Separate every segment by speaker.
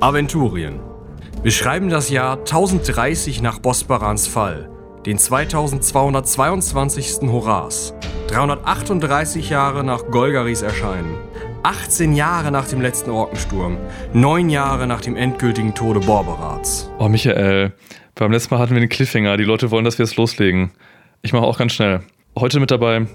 Speaker 1: Aventurien. Wir schreiben das Jahr 1030 nach Bosbarans Fall, den 2222. Horas, 338 Jahre nach Golgaris Erscheinen, 18 Jahre nach dem letzten Orkensturm, 9 Jahre nach dem endgültigen Tode Borberats.
Speaker 2: Oh, Michael, beim letzten Mal hatten wir den Cliffhanger. Die Leute wollen, dass wir es loslegen. Ich mache auch ganz schnell. Heute mit dabei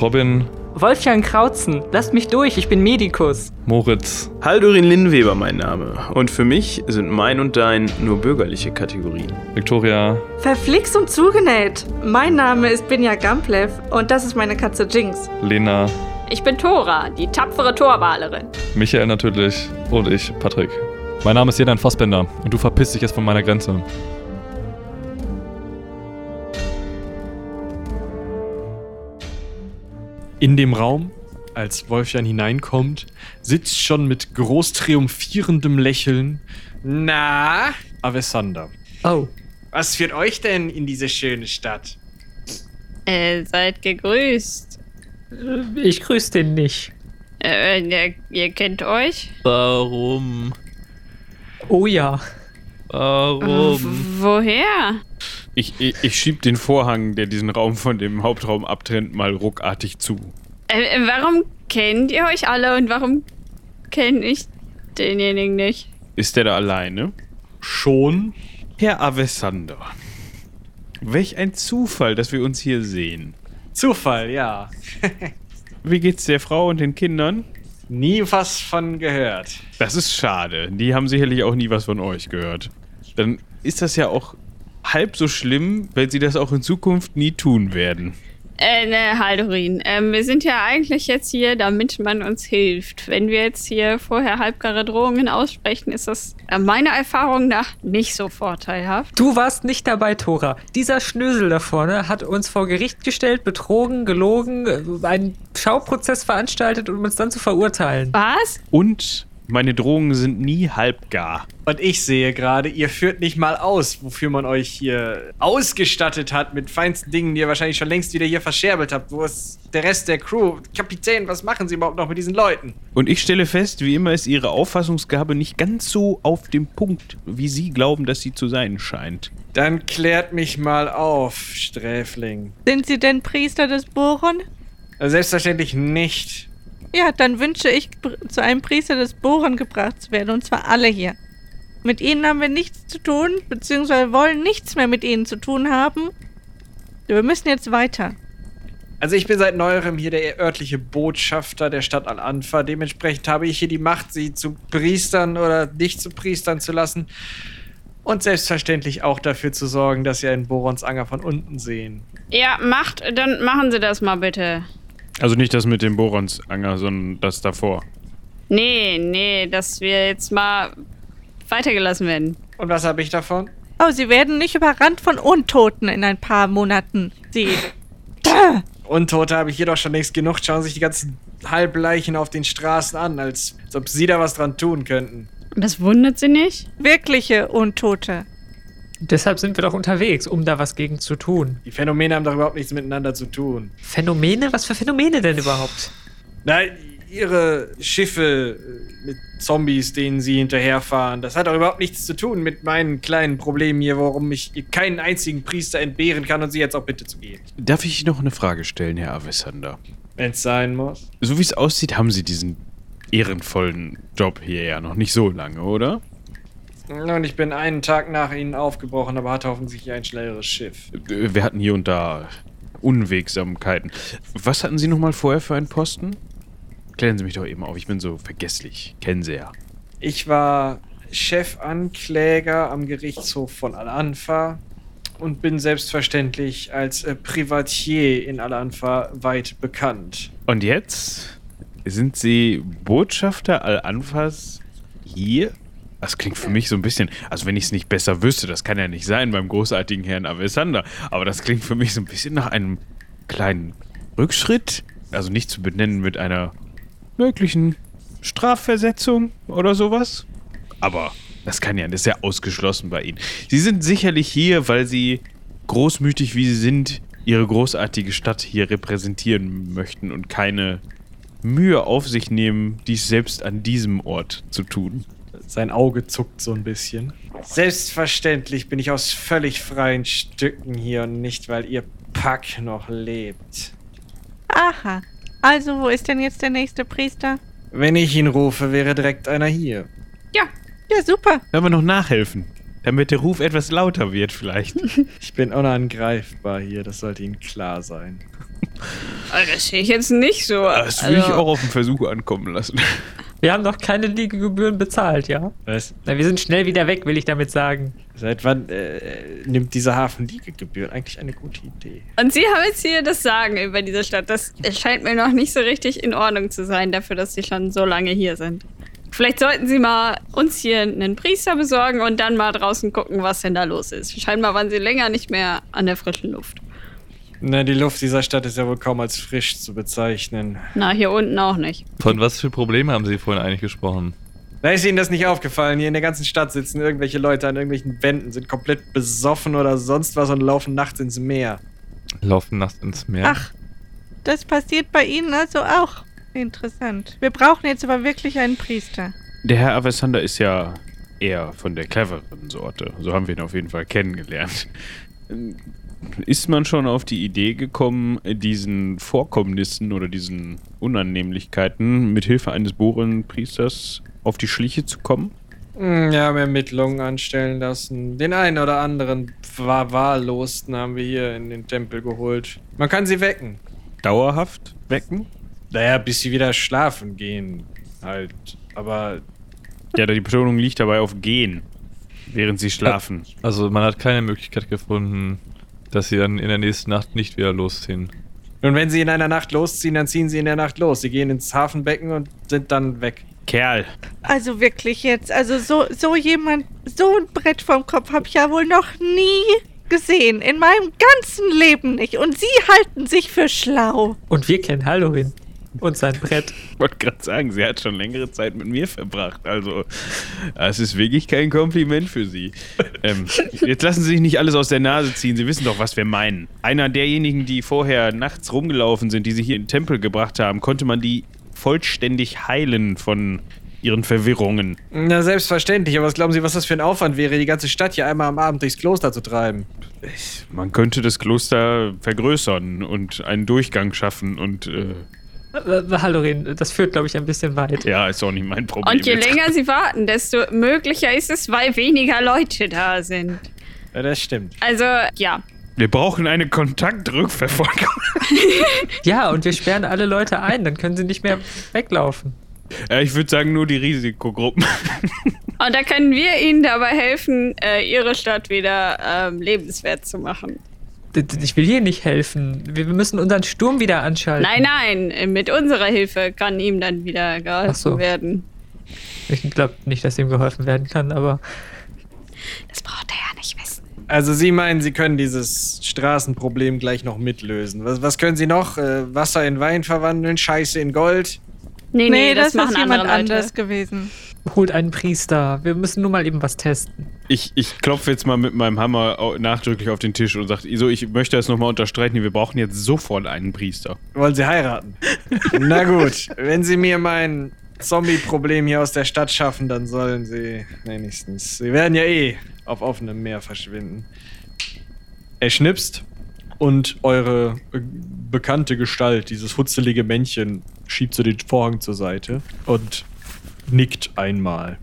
Speaker 2: Robin,
Speaker 3: Wolfgang Krautzen, lasst mich durch, ich bin Medikus.
Speaker 2: Moritz,
Speaker 4: Haldurin Linnweber mein Name. Und für mich sind mein und dein nur bürgerliche Kategorien.
Speaker 2: Victoria,
Speaker 5: Verflixt und zugenäht. Mein Name ist Binja Gamplev und das ist meine Katze Jinx.
Speaker 2: Lena,
Speaker 6: Ich bin Tora, die tapfere Torwalerin.
Speaker 2: Michael natürlich und ich, Patrick.
Speaker 7: Mein Name ist Jedan Fassbender und du verpisst dich jetzt von meiner Grenze.
Speaker 8: In dem Raum, als Wolfjan hineinkommt, sitzt schon mit groß triumphierendem Lächeln Na, Avesander.
Speaker 3: Oh.
Speaker 8: Was führt euch denn in diese schöne Stadt?
Speaker 6: Äh, seid gegrüßt.
Speaker 3: Ich grüße den nicht.
Speaker 6: Äh, ihr, ihr kennt euch?
Speaker 9: Warum?
Speaker 3: Oh ja.
Speaker 9: Warum?
Speaker 6: W- Woher?
Speaker 4: Ich, ich, ich schieb den Vorhang, der diesen Raum von dem Hauptraum abtrennt, mal ruckartig zu.
Speaker 6: Äh, äh, warum kennt ihr euch alle und warum kenne ich denjenigen nicht?
Speaker 4: Ist der da alleine?
Speaker 8: Schon?
Speaker 4: Herr Avesander. Welch ein Zufall, dass wir uns hier sehen.
Speaker 8: Zufall, ja.
Speaker 4: Wie geht's der Frau und den Kindern?
Speaker 8: Nie was von gehört.
Speaker 4: Das ist schade. Die haben sicherlich auch nie was von euch gehört. Dann ist das ja auch halb so schlimm, wenn sie das auch in Zukunft nie tun werden.
Speaker 6: Äh, ne, Haldurin. Ähm, wir sind ja eigentlich jetzt hier, damit man uns hilft. Wenn wir jetzt hier vorher halbgare Drohungen aussprechen, ist das äh, meiner Erfahrung nach nicht so vorteilhaft.
Speaker 3: Du warst nicht dabei, Tora. Dieser Schnösel da vorne hat uns vor Gericht gestellt, betrogen, gelogen, äh, einen Schauprozess veranstaltet, um uns dann zu verurteilen.
Speaker 6: Was?
Speaker 4: Und meine Drohungen sind nie halbgar.
Speaker 8: Und ich sehe gerade, ihr führt nicht mal aus, wofür man euch hier ausgestattet hat mit feinsten Dingen, die ihr wahrscheinlich schon längst wieder hier verscherbelt habt. Wo ist der Rest der Crew? Kapitän, was machen sie überhaupt noch mit diesen Leuten?
Speaker 4: Und ich stelle fest, wie immer ist ihre Auffassungsgabe nicht ganz so auf dem Punkt, wie sie glauben, dass sie zu sein scheint.
Speaker 8: Dann klärt mich mal auf, Sträfling.
Speaker 5: Sind Sie denn Priester des Boron?
Speaker 8: Selbstverständlich nicht.
Speaker 5: Ja, dann wünsche ich, zu einem Priester des Boron gebracht zu werden, und zwar alle hier. Mit ihnen haben wir nichts zu tun, beziehungsweise wollen nichts mehr mit ihnen zu tun haben. Wir müssen jetzt weiter.
Speaker 8: Also ich bin seit neuerem hier der örtliche Botschafter der Stadt Al-Anfa. Dementsprechend habe ich hier die Macht, sie zu Priestern oder nicht zu Priestern zu lassen. Und selbstverständlich auch dafür zu sorgen, dass sie einen Borons Anger von unten sehen.
Speaker 6: Ja, macht, dann machen Sie das mal bitte.
Speaker 4: Also nicht das mit dem Boronsanger, sondern das davor.
Speaker 6: Nee, nee, dass wir jetzt mal weitergelassen werden.
Speaker 8: Und was habe ich davon?
Speaker 5: Oh, Sie werden nicht überrannt von Untoten in ein paar Monaten. Sie.
Speaker 8: Untote habe ich hier doch schon längst genug. Schauen sich die ganzen Halbleichen auf den Straßen an, als ob sie da was dran tun könnten.
Speaker 6: Das wundert Sie nicht?
Speaker 5: Wirkliche Untote.
Speaker 3: Deshalb sind wir doch unterwegs, um da was gegen zu tun.
Speaker 8: Die Phänomene haben doch überhaupt nichts miteinander zu tun.
Speaker 3: Phänomene? Was für Phänomene denn überhaupt?
Speaker 8: Nein, ihre Schiffe äh, mit Zombies, denen sie hinterherfahren, das hat doch überhaupt nichts zu tun mit meinen kleinen Problemen hier, warum ich ihr keinen einzigen Priester entbehren kann und sie jetzt auch bitte zu gehen.
Speaker 4: Darf ich noch eine Frage stellen, Herr Avesander?
Speaker 8: Wenn es sein muss.
Speaker 4: So wie es aussieht, haben Sie diesen ehrenvollen Job hier ja noch nicht so lange, oder?
Speaker 8: Und ich bin einen Tag nach ihnen aufgebrochen, aber hatte offensichtlich ein schnelleres Schiff.
Speaker 4: Äh, Wir hatten hier und da Unwegsamkeiten. Was hatten Sie noch mal vorher für einen Posten? Klären Sie mich doch eben auf, ich bin so vergesslich. Kennen Sie ja.
Speaker 8: Ich war Chefankläger am Gerichtshof von Al-Anfa und bin selbstverständlich als äh, Privatier in Al-Anfa weit bekannt.
Speaker 4: Und jetzt sind Sie Botschafter Al-Anfas hier? Das klingt für mich so ein bisschen, also wenn ich es nicht besser wüsste, das kann ja nicht sein beim großartigen Herrn Avesander, aber das klingt für mich so ein bisschen nach einem kleinen Rückschritt. Also nicht zu benennen mit einer möglichen Strafversetzung oder sowas. Aber das kann ja, das ist ja ausgeschlossen bei Ihnen. Sie sind sicherlich hier, weil Sie großmütig wie Sie sind, Ihre großartige Stadt hier repräsentieren möchten und keine Mühe auf sich nehmen, dies selbst an diesem Ort zu tun.
Speaker 8: Sein Auge zuckt so ein bisschen. Selbstverständlich bin ich aus völlig freien Stücken hier und nicht, weil ihr Pack noch lebt.
Speaker 5: Aha. Also, wo ist denn jetzt der nächste Priester?
Speaker 8: Wenn ich ihn rufe, wäre direkt einer hier.
Speaker 6: Ja,
Speaker 5: Ja, super.
Speaker 4: Sollen wir noch nachhelfen? Damit der Ruf etwas lauter wird vielleicht.
Speaker 8: Ich bin unangreifbar hier, das sollte Ihnen klar sein.
Speaker 6: also das sehe ich jetzt nicht so.
Speaker 4: Das will ich
Speaker 6: Also,
Speaker 4: auch auf den Versuch ankommen lassen.
Speaker 3: Wir haben noch keine Liegegebühren bezahlt, ja?
Speaker 8: Was?
Speaker 3: Na, wir sind schnell wieder weg, will ich damit sagen.
Speaker 8: Seit wann äh, nimmt dieser Hafen Liegegebühren? Eigentlich eine gute Idee.
Speaker 6: Und Sie haben jetzt hier das Sagen über diese Stadt. Das scheint mir noch nicht so richtig in Ordnung zu sein, dafür, dass Sie schon so lange hier sind. Vielleicht sollten Sie mal uns hier einen Priester besorgen und dann mal draußen gucken, was denn da los ist. Scheinbar waren Sie länger nicht mehr an der frischen Luft.
Speaker 8: Na, die Luft dieser Stadt ist ja wohl kaum als frisch zu bezeichnen.
Speaker 6: Na, hier unten auch nicht.
Speaker 2: Von was für Problemen haben Sie vorhin eigentlich gesprochen?
Speaker 8: Da ist Ihnen das nicht aufgefallen. Hier in der ganzen Stadt sitzen irgendwelche Leute an irgendwelchen Wänden, sind komplett besoffen oder sonst was und laufen nachts ins Meer.
Speaker 2: Laufen nachts ins Meer?
Speaker 5: Ach, das passiert bei Ihnen also auch. Interessant. Wir brauchen jetzt aber wirklich einen Priester.
Speaker 4: Der Herr Avesander ist ja eher von der cleveren Sorte. So haben wir ihn auf jeden Fall kennengelernt. Ist man schon auf die Idee gekommen, diesen Vorkommnissen oder diesen Unannehmlichkeiten mit Hilfe eines Bohrenpriesters auf die Schliche zu kommen?
Speaker 8: Hm, Wir haben Ermittlungen anstellen lassen. Den einen oder anderen war Wahllosen haben wir hier in den Tempel geholt. Man kann sie wecken.
Speaker 4: Dauerhaft wecken?
Speaker 8: Naja, bis sie wieder schlafen gehen. Halt. Aber
Speaker 4: Ja, die Betonung liegt dabei auf gehen, während sie schlafen.
Speaker 2: Also man hat keine Möglichkeit gefunden, dass sie dann in der nächsten Nacht nicht wieder losziehen.
Speaker 8: Und wenn sie in einer Nacht losziehen, dann ziehen sie in der Nacht los. Sie gehen ins Hafenbecken und sind dann weg.
Speaker 4: Kerl,
Speaker 5: Also wirklich jetzt, also so, so jemand, so ein Brett vom Kopf habe ich ja wohl noch nie gesehen. In meinem ganzen Leben nicht. Und Sie halten sich für schlau.
Speaker 3: Und wir kennen Halloween. Und sein Brett.
Speaker 4: ich wollte gerade sagen, sie hat schon längere Zeit mit mir verbracht. Also, das ist wirklich kein Kompliment für sie. Ähm, jetzt lassen Sie sich nicht alles aus der Nase ziehen. Sie wissen doch, was wir meinen. Einer derjenigen, die vorher nachts rumgelaufen sind, die sie hier in den Tempel gebracht haben, konnte man die vollständig heilen von ihren Verwirrungen.
Speaker 8: Na, selbstverständlich. Aber was glauben Sie, was das für ein Aufwand wäre, die ganze Stadt hier einmal am Abend durchs Kloster zu treiben?
Speaker 4: Man könnte das Kloster vergrößern und einen Durchgang schaffen und äh,
Speaker 3: Äh, Halloween, das führt, glaube ich, ein bisschen weit.
Speaker 4: ja, ist auch nicht mein Problem.
Speaker 6: Und je
Speaker 4: jetzt.
Speaker 6: länger Sie warten, desto möglicher ist es, weil weniger Leute da sind.
Speaker 8: Ja, das stimmt.
Speaker 6: Also, ja.
Speaker 4: Wir brauchen eine Kontaktrückverfolgung.
Speaker 3: Ja, und wir sperren alle Leute ein, dann können sie nicht mehr weglaufen.
Speaker 4: Ja, ich würde sagen, nur die Risikogruppen.
Speaker 6: Und da können wir Ihnen dabei helfen, äh, Ihre Stadt wieder ähm, lebenswert zu machen.
Speaker 3: Ich will hier nicht helfen. Wir müssen unseren Sturm wieder anschalten.
Speaker 6: Nein, nein, mit unserer Hilfe kann ihm dann wieder geholfen
Speaker 3: so.
Speaker 6: werden.
Speaker 3: Ich glaube nicht, dass ihm geholfen werden kann, aber
Speaker 6: Das braucht er ja nicht wissen.
Speaker 8: Also Sie meinen, Sie können dieses Straßenproblem gleich noch mitlösen. Was, was können Sie noch? Äh, Wasser in Wein verwandeln, Scheiße in Gold?
Speaker 6: Nee, nee, das, machen
Speaker 5: ist jemand
Speaker 6: Leute.
Speaker 5: anders gewesen.
Speaker 3: Holt einen Priester. Wir müssen nur mal eben was testen.
Speaker 4: Ich, ich klopfe jetzt mal mit meinem Hammer nachdrücklich auf den Tisch und sage, so, ich möchte das nochmal unterstreichen, wir brauchen jetzt sofort einen Priester.
Speaker 8: Wollen Sie heiraten? Na gut, wenn Sie mir mein Zombie-Problem hier aus der Stadt schaffen, dann sollen Sie wenigstens. Sie werden ja eh auf offenem Meer verschwinden. Er schnipst und eure äh, bekannte Gestalt, dieses hutzelige Männchen, schiebt so den Vorhang zur Seite und nickt einmal.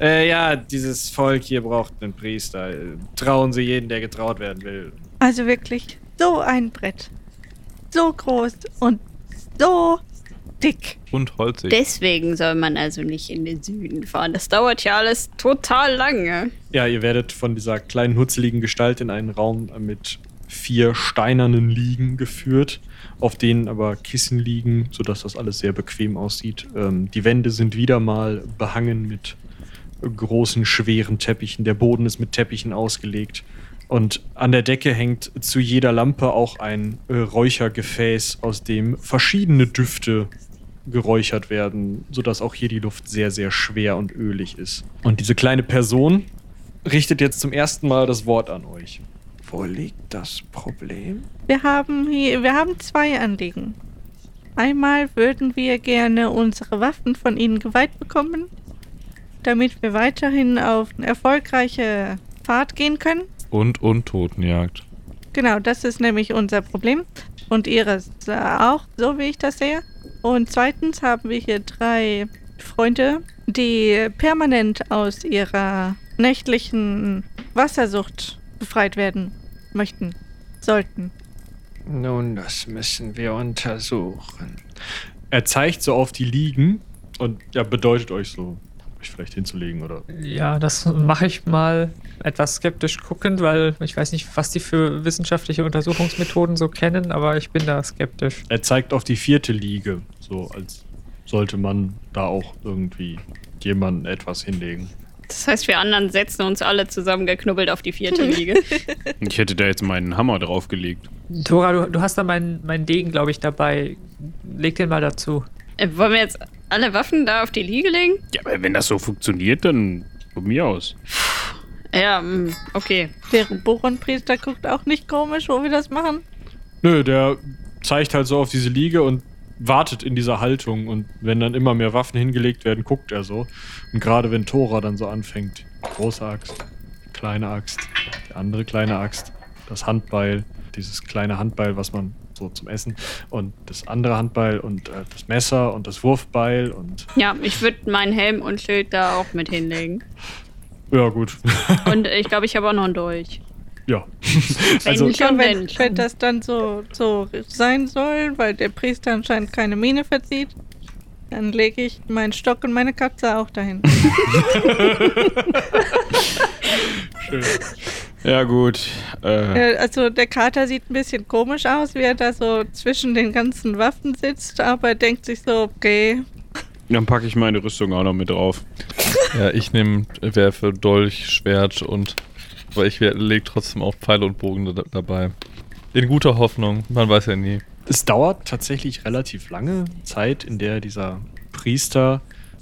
Speaker 8: Äh, ja, dieses Volk hier braucht einen Priester. Trauen Sie jeden, der getraut werden will.
Speaker 5: Also wirklich so ein Brett. So groß und so dick.
Speaker 2: Und holzig.
Speaker 6: Deswegen soll man also nicht in den Süden fahren. Das dauert ja alles total lange.
Speaker 8: Ja, ihr werdet von dieser kleinen hutzeligen Gestalt in einen Raum mit vier steinernen Liegen geführt, auf denen aber Kissen liegen, sodass das alles sehr bequem aussieht. Ähm, die Wände sind wieder mal behangen mit großen, schweren Teppichen. Der Boden ist mit Teppichen ausgelegt. Und an der Decke hängt zu jeder Lampe auch ein äh, Räuchergefäß, aus dem verschiedene Düfte geräuchert werden, sodass auch hier die Luft sehr, sehr schwer und ölig ist. Und diese kleine Person richtet jetzt zum ersten Mal das Wort an euch. Wo liegt das Problem?
Speaker 5: Wir haben hier, wir haben zwei Anliegen. Einmal würden wir gerne unsere Waffen von Ihnen geweiht bekommen, damit wir weiterhin auf eine erfolgreiche Fahrt gehen können.
Speaker 2: Und Untotenjagd.
Speaker 5: Genau, das ist nämlich unser Problem. Und Ihres auch, so wie ich das sehe. Und zweitens haben wir hier drei Freunde, die permanent aus ihrer nächtlichen Wassersucht befreit werden möchten, sollten.
Speaker 10: Nun, das müssen wir untersuchen.
Speaker 8: Er zeigt so auf die Liegen und ja, bedeutet euch so, euch vielleicht hinzulegen oder.
Speaker 3: Ja, das mache ich mal etwas skeptisch guckend, weil ich weiß nicht, was die für wissenschaftliche Untersuchungsmethoden so kennen, aber ich bin da skeptisch.
Speaker 8: Er zeigt auf die vierte Liege, so als sollte man da auch irgendwie jemanden etwas hinlegen.
Speaker 6: Das heißt, wir anderen setzen uns alle zusammengeknubbelt auf die vierte Liege.
Speaker 4: Ich hätte da jetzt meinen Hammer draufgelegt.
Speaker 3: Tora, du, du hast da meinen meinen Degen, glaube ich, dabei. Leg den mal dazu.
Speaker 6: Äh, Wollen wir jetzt alle Waffen da auf die Liege legen?
Speaker 4: Ja, aber wenn das so funktioniert, dann von mir aus.
Speaker 6: Ja, mm, okay.
Speaker 5: Der Boronpriester guckt auch nicht komisch, wo wir das machen.
Speaker 8: Nö, der zeigt halt so auf diese Liege und wartet in dieser Haltung und wenn dann immer mehr Waffen hingelegt werden, guckt er so. Und gerade wenn Tora dann so anfängt, große Axt, kleine Axt, die andere kleine Axt, das Handbeil, dieses kleine Handbeil, was man so zum Essen und das andere Handbeil und äh, das Messer und das Wurfbeil und
Speaker 6: Ja, ich würde meinen Helm und Schild da auch mit hinlegen.
Speaker 8: ja gut,
Speaker 6: Und ich glaube, ich habe auch noch einen Dolch.
Speaker 8: Ja.
Speaker 6: Wenn
Speaker 8: Also
Speaker 6: schon,
Speaker 5: wenn,
Speaker 6: wenn
Speaker 5: wenn das dann so, so sein soll, weil der Priester anscheinend keine Miene verzieht, dann lege ich meinen Stock und meine Katze auch dahin.
Speaker 4: Ja, gut. Äh,
Speaker 5: Äh, also der Kater sieht ein bisschen komisch aus, wie er da so zwischen den ganzen Waffen sitzt, aber er denkt sich so, okay,
Speaker 4: dann packe ich meine Rüstung auch noch mit drauf.
Speaker 2: Ja, ich nehme, werfe Dolch, Schwert und. Aber ich lege trotzdem auch Pfeile und Bogen da, dabei. In guter Hoffnung, man weiß ja nie.
Speaker 8: Es dauert tatsächlich relativ lange Zeit, in der dieser Priester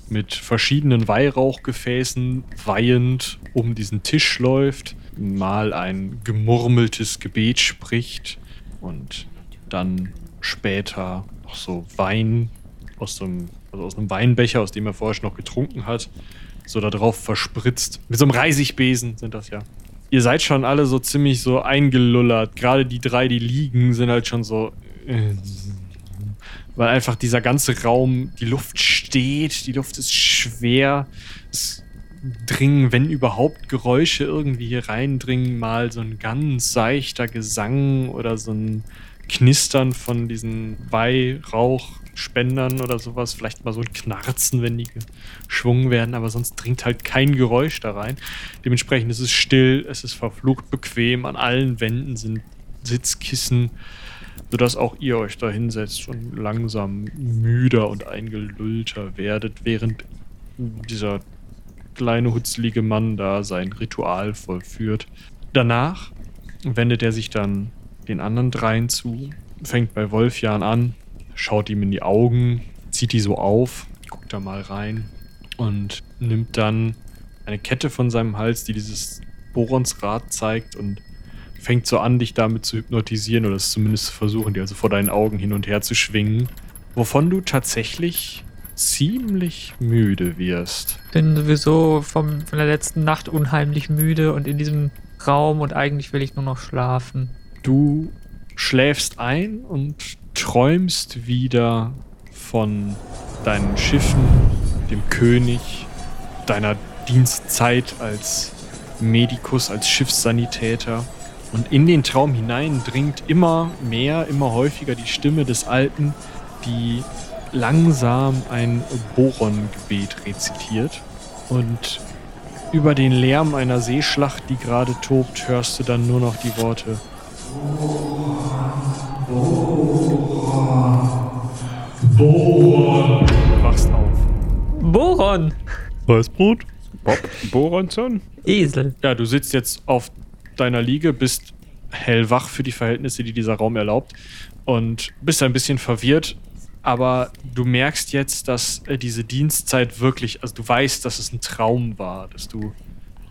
Speaker 8: mit verschiedenen Weihrauchgefäßen weihend um diesen Tisch läuft, mal ein gemurmeltes Gebet spricht und dann später noch so Wein aus einem, also aus einem Weinbecher, aus dem er vorher schon noch getrunken hat, so da drauf verspritzt. Mit so einem Reisigbesen sind das ja. Ihr seid schon alle so ziemlich so eingelullert. Gerade die drei, die liegen, sind halt schon so. äh, Weil einfach dieser ganze Raum, die Luft steht, die Luft ist schwer. Es dringen, wenn überhaupt, Geräusche irgendwie hier reindringen. Mal so ein ganz seichter Gesang oder so ein Knistern von diesen Weihrauchspendern oder sowas. Vielleicht mal so ein Knarzen, wenn die geschwungen werden, aber sonst dringt halt kein Geräusch da rein. Dementsprechend ist es still, es ist verflucht bequem. An allen Wänden sind Sitzkissen, sodass auch ihr euch da hinsetzt und langsam müder und eingelullter werdet, während dieser kleine hutzlige Mann da sein Ritual vollführt. Danach wendet er sich dann den anderen dreien zu, fängt bei Wolfjan an, schaut ihm in die Augen, zieht die so auf, guckt da mal rein und nimmt dann eine Kette von seinem Hals, die dieses Boronsrad zeigt und fängt so an, dich damit zu hypnotisieren oder es zumindest zu versuchen, die also vor deinen Augen hin und her zu schwingen, wovon du tatsächlich ziemlich müde wirst.
Speaker 3: Bin sowieso vom, von der letzten Nacht unheimlich müde und in diesem Raum und eigentlich will ich nur noch schlafen.
Speaker 8: Du schläfst ein und träumst wieder von deinen Schiffen, dem König, deiner Dienstzeit als Medikus, als Schiffssanitäter. Und in den Traum hinein dringt immer mehr, immer häufiger die Stimme des Alten, die langsam ein Boron-Gebet rezitiert. Und über den Lärm einer Seeschlacht, die gerade tobt, hörst du dann nur noch die Worte Boron. Wachst auf.
Speaker 3: Boron!
Speaker 2: Weißbrot?
Speaker 4: Bob Boronson?
Speaker 3: Esel.
Speaker 8: Ja, du sitzt jetzt auf deiner Liege, bist hellwach für die Verhältnisse, die dieser Raum erlaubt und bist ein bisschen verwirrt, aber du merkst jetzt, dass äh, diese Dienstzeit wirklich, also du weißt, dass es ein Traum war, dass du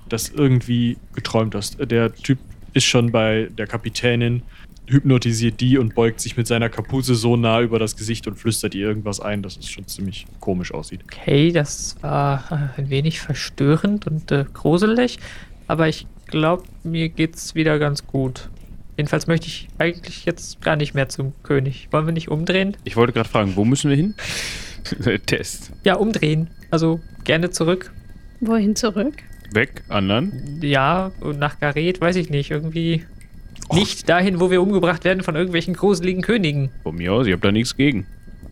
Speaker 8: das irgendwie geträumt hast. Äh, Der Typ ist schon bei der Kapitänin hypnotisiert die und beugt sich mit seiner Kapuze so nah über das Gesicht und flüstert ihr irgendwas ein, dass es schon ziemlich komisch aussieht.
Speaker 3: Okay, das war äh, ein wenig verstörend und äh, gruselig, aber ich glaube, mir geht's wieder ganz gut. Jedenfalls möchte ich eigentlich jetzt gar nicht mehr zum König. Wollen wir nicht umdrehen?
Speaker 4: Ich wollte gerade fragen, wo müssen wir hin? Test.
Speaker 3: Ja, umdrehen. Also gerne zurück.
Speaker 6: Wohin zurück?
Speaker 4: Weg, anderen.
Speaker 3: Ja, und nach Gareth, weiß ich nicht, irgendwie nicht dahin, wo wir umgebracht werden von irgendwelchen gruseligen Königen.
Speaker 4: Von mir aus, ich habe da nichts gegen.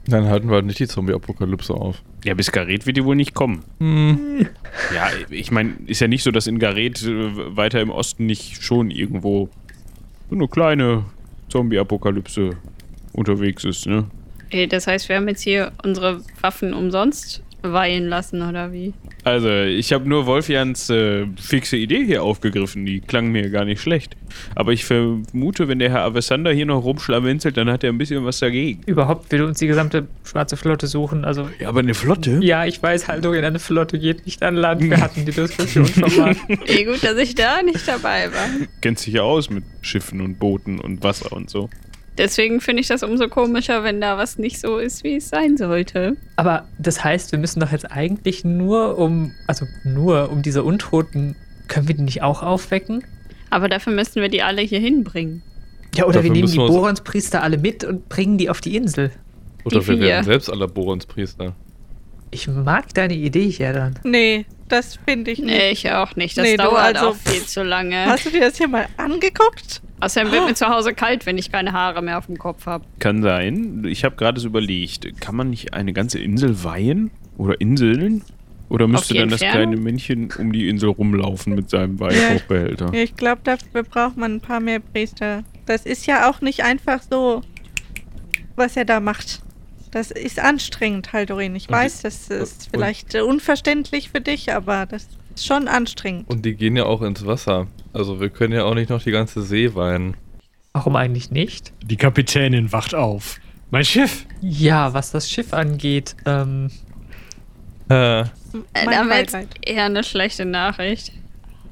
Speaker 2: Dann halten wir halt nicht die Zombie-Apokalypse auf.
Speaker 4: Ja, bis Gareth wird die wohl nicht kommen.
Speaker 2: Hm.
Speaker 4: Ja, ich meine, ist ja nicht so, dass in Gareth äh, weiter im Osten nicht schon irgendwo so eine kleine Zombie-Apokalypse unterwegs ist, ne?
Speaker 6: Okay, das heißt, wir haben jetzt hier unsere Waffen umsonst weihen lassen, oder wie?
Speaker 4: Also, ich habe nur Wolfjans äh, fixe Idee hier aufgegriffen. Die klang mir gar nicht schlecht. Aber ich vermute, wenn der Herr Avesander hier noch rumschlawenzelt, dann hat er ein bisschen was dagegen.
Speaker 3: Überhaupt will uns die gesamte schwarze Flotte suchen. Also,
Speaker 4: Ja, aber eine Flotte?
Speaker 3: ja, ich weiß, Haltung in eine Flotte geht nicht an Land. Wir hatten die Diskussion schon mal.
Speaker 6: Eh gut, dass ich da nicht dabei war.
Speaker 4: Kennt sich ja aus mit Schiffen und Booten und Wasser und so.
Speaker 6: Deswegen finde ich das umso komischer, wenn da was nicht so ist, wie es sein sollte.
Speaker 3: Aber das heißt, wir müssen doch jetzt eigentlich nur um, also nur um diese Untoten, können wir die nicht auch aufwecken?
Speaker 6: Aber dafür müssten wir die alle hier hinbringen.
Speaker 3: Ja, oder
Speaker 2: Dafür
Speaker 3: wir nehmen die
Speaker 2: müssen
Speaker 3: Boronspriester alle mit und bringen die auf die Insel.
Speaker 2: Oder
Speaker 6: Die
Speaker 2: wir
Speaker 6: vier.
Speaker 2: werden selbst alle Boronspriester.
Speaker 3: Ich mag deine Idee hier dann.
Speaker 5: Nee, das finde ich nicht.
Speaker 6: Nee, ich auch nicht. Das
Speaker 5: Nee,
Speaker 6: dauert
Speaker 5: also-
Speaker 6: auch viel zu lange.
Speaker 5: Hast du dir das hier mal angeguckt?
Speaker 6: Außerdem wird mir zu Hause kalt, wenn ich keine Haare mehr auf dem Kopf habe.
Speaker 4: Kann sein. Ich habe gerade so überlegt, kann man nicht eine ganze Insel weihen? Oder Inseln? Oder müsste dann das
Speaker 6: Entfernung?
Speaker 4: kleine Männchen um die Insel rumlaufen mit seinem
Speaker 5: Ja.
Speaker 4: Weihhochbehälter?
Speaker 5: Ja, ich glaube, dafür braucht man ein paar mehr Priester. Das ist ja auch nicht einfach so, was er da macht. Das ist anstrengend, Haldorin. Ich
Speaker 2: Und
Speaker 5: weiß,
Speaker 2: die-
Speaker 5: das ist
Speaker 2: und-
Speaker 5: vielleicht äh, unverständlich für dich, aber das ist schon anstrengend.
Speaker 2: Und die gehen ja auch ins Wasser. Also wir können ja auch nicht noch die ganze See weinen.
Speaker 3: Warum eigentlich nicht?
Speaker 8: Die Kapitänin wacht auf. Mein Schiff!
Speaker 3: Ja, was das Schiff angeht, ähm,
Speaker 2: Äh,
Speaker 6: Äh,
Speaker 5: Mein
Speaker 6: da wäre jetzt
Speaker 5: Beileid.
Speaker 6: eher eine schlechte Nachricht.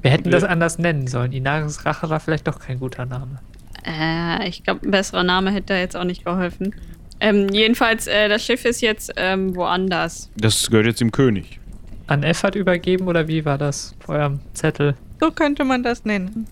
Speaker 3: wir hätten das anders nennen sollen. Inaris Rache war vielleicht doch kein guter Name.
Speaker 6: Äh, ich glaube, ein besserer Name hätte da jetzt auch nicht geholfen. Ähm, jedenfalls, äh, das Schiff ist jetzt ähm, woanders.
Speaker 4: Das gehört jetzt dem König.
Speaker 3: An Effert übergeben oder wie war das auf eurem Zettel?
Speaker 5: So könnte man das nennen.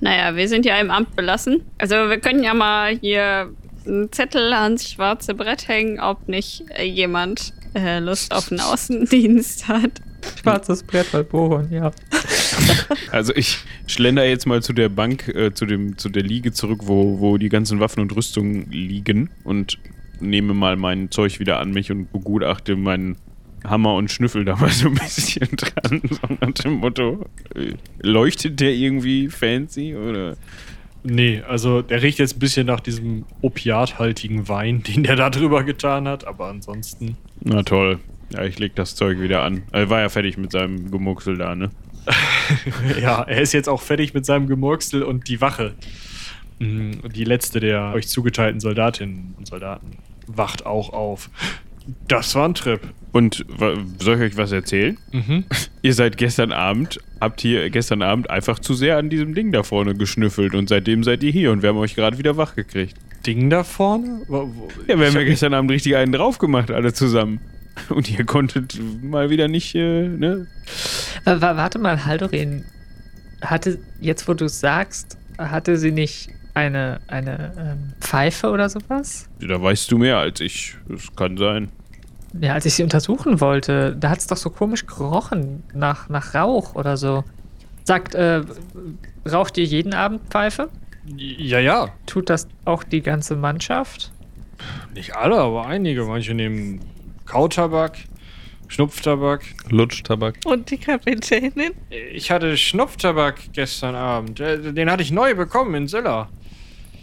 Speaker 6: Naja, wir sind ja im Amt belassen. Also wir können ja mal hier einen Zettel ans schwarze Brett hängen, ob nicht äh, jemand äh, Lust auf einen Außendienst hat.
Speaker 3: Schwarzes Brett bei Boron, ja.
Speaker 4: Also ich schlender jetzt mal zu der Bank, äh, zu, dem, zu der Liege zurück, wo, wo die ganzen Waffen und Rüstungen liegen und nehme mal mein Zeug wieder an mich und begutachte meinen Hammer und Schnüffel da mal so ein bisschen dran. So nach dem Motto, äh, leuchtet der irgendwie fancy oder?
Speaker 8: Nee, also der riecht jetzt ein bisschen nach diesem opiathaltigen Wein, den der da drüber getan hat, aber ansonsten.
Speaker 4: Na toll. Ja, ich leg das Zeug wieder an. Er war ja fertig mit seinem Gemucksel da, ne?
Speaker 8: ja, er ist jetzt auch fertig mit seinem Gemurksel und die Wache. Mm, Die letzte der euch zugeteilten Soldatinnen und Soldaten wacht auch auf. Das war ein Trip.
Speaker 4: Und soll ich euch was erzählen?
Speaker 8: Mhm.
Speaker 4: Ihr seid gestern Abend, habt hier gestern Abend einfach zu sehr an diesem Ding da vorne geschnüffelt und seitdem seid ihr hier und wir haben euch gerade wieder wach gekriegt.
Speaker 8: Ding da vorne? Wo, wo,
Speaker 4: Ja, wir haben ja gestern Abend richtig einen drauf gemacht, alle zusammen. Und ihr konntet mal wieder nicht, äh, ne?
Speaker 3: Wa- Warte mal, Haldorin. Hatte, jetzt wo du es sagst, hatte sie nicht eine, eine ähm, Pfeife oder sowas?
Speaker 4: Da weißt du mehr als ich. Das kann sein.
Speaker 3: Ja, als ich sie untersuchen wollte, da hat es doch so komisch gerochen nach, nach Rauch oder so. Sagt, äh, raucht ihr jeden Abend Pfeife?
Speaker 8: Ja, ja.
Speaker 3: Tut das auch die ganze Mannschaft?
Speaker 8: Nicht alle, aber einige. Manche nehmen Kautabak, Schnupftabak.
Speaker 2: Lutschtabak.
Speaker 5: Und die Kapitänin?
Speaker 10: Ich hatte Schnupftabak gestern Abend. Äh, Den hatte ich neu bekommen in Silla.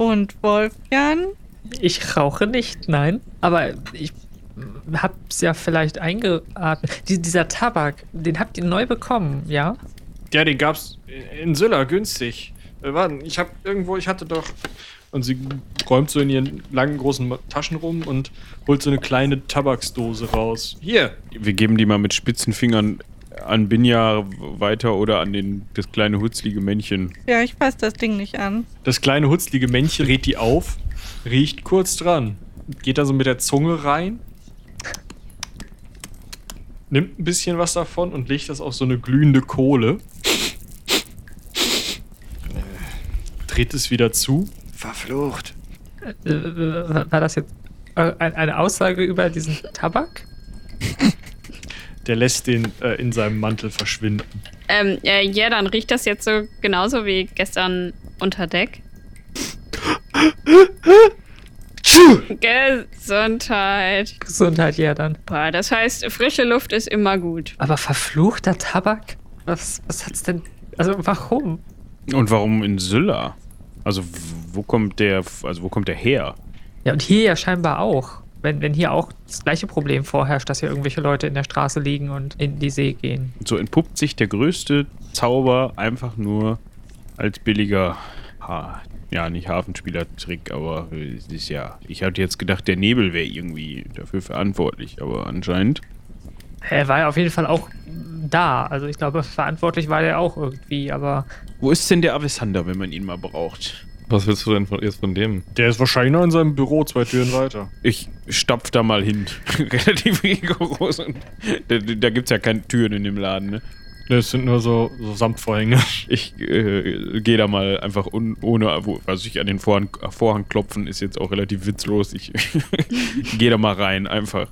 Speaker 5: Und Wolfjan?
Speaker 3: Ich rauche nicht, nein. Aber ich hab's ja vielleicht eingeatmet. Die, dieser Tabak, den habt ihr neu bekommen, ja?
Speaker 10: Ja, den gab's in Silla günstig. Äh, Warte, ich hab irgendwo, ich hatte doch.
Speaker 8: Und sie räumt so in ihren langen, großen Taschen rum und holt so eine kleine Tabaksdose raus.
Speaker 10: Hier.
Speaker 4: Wir geben die mal mit spitzen Fingern an Binja weiter oder an den, das kleine hutzlige Männchen.
Speaker 5: Ja, ich fasse das Ding nicht an.
Speaker 8: Das kleine hutzlige Männchen dreht die auf, riecht kurz dran, geht da so mit der Zunge rein, nimmt ein bisschen was davon und legt das auf so eine glühende Kohle. Dreht es wieder zu.
Speaker 10: Verflucht.
Speaker 3: Äh, äh, war das jetzt äh, ein- eine Aussage über diesen Tabak?
Speaker 8: Der lässt den äh, in seinem Mantel verschwinden.
Speaker 6: Ähm, äh, ja, dann riecht das jetzt so genauso wie gestern unter Deck. Gesundheit.
Speaker 3: Gesundheit, ja dann.
Speaker 6: Boah, das heißt, frische Luft ist immer gut.
Speaker 3: Aber verfluchter Tabak? Was, was hat's denn. Also warum?
Speaker 4: Und warum in Sylla? Also wo kommt der, also wo kommt der her?
Speaker 3: Ja, und hier ja scheinbar auch. Wenn, wenn hier auch das gleiche Problem vorherrscht, dass hier irgendwelche Leute in der Straße liegen und in die See gehen.
Speaker 4: Und so entpuppt sich der größte Zauber einfach nur als billiger, ha, ja, nicht Hafenspielertrick, aber es ist ja, ich hatte jetzt gedacht, der Nebel wäre irgendwie dafür verantwortlich, aber anscheinend.
Speaker 3: Er war ja auf jeden Fall auch da. Also ich glaube, verantwortlich war der auch irgendwie, aber
Speaker 4: Wo ist denn der Avessander, wenn man ihn mal braucht?
Speaker 2: Was willst du denn von, jetzt von dem?
Speaker 8: Der ist wahrscheinlich noch in seinem Büro zwei Türen weiter.
Speaker 4: Ich stapf da mal hin. Relativ rigoros. Da da gibt es ja keine Türen in dem Laden, ne?
Speaker 8: Das sind nur so, so Samtvorhänge.
Speaker 4: Ich äh, gehe da mal einfach un, ohne, wo- also ich an den Vorhang, Vorhang klopfen, ist jetzt auch relativ witzlos. Ich gehe da mal rein, einfach.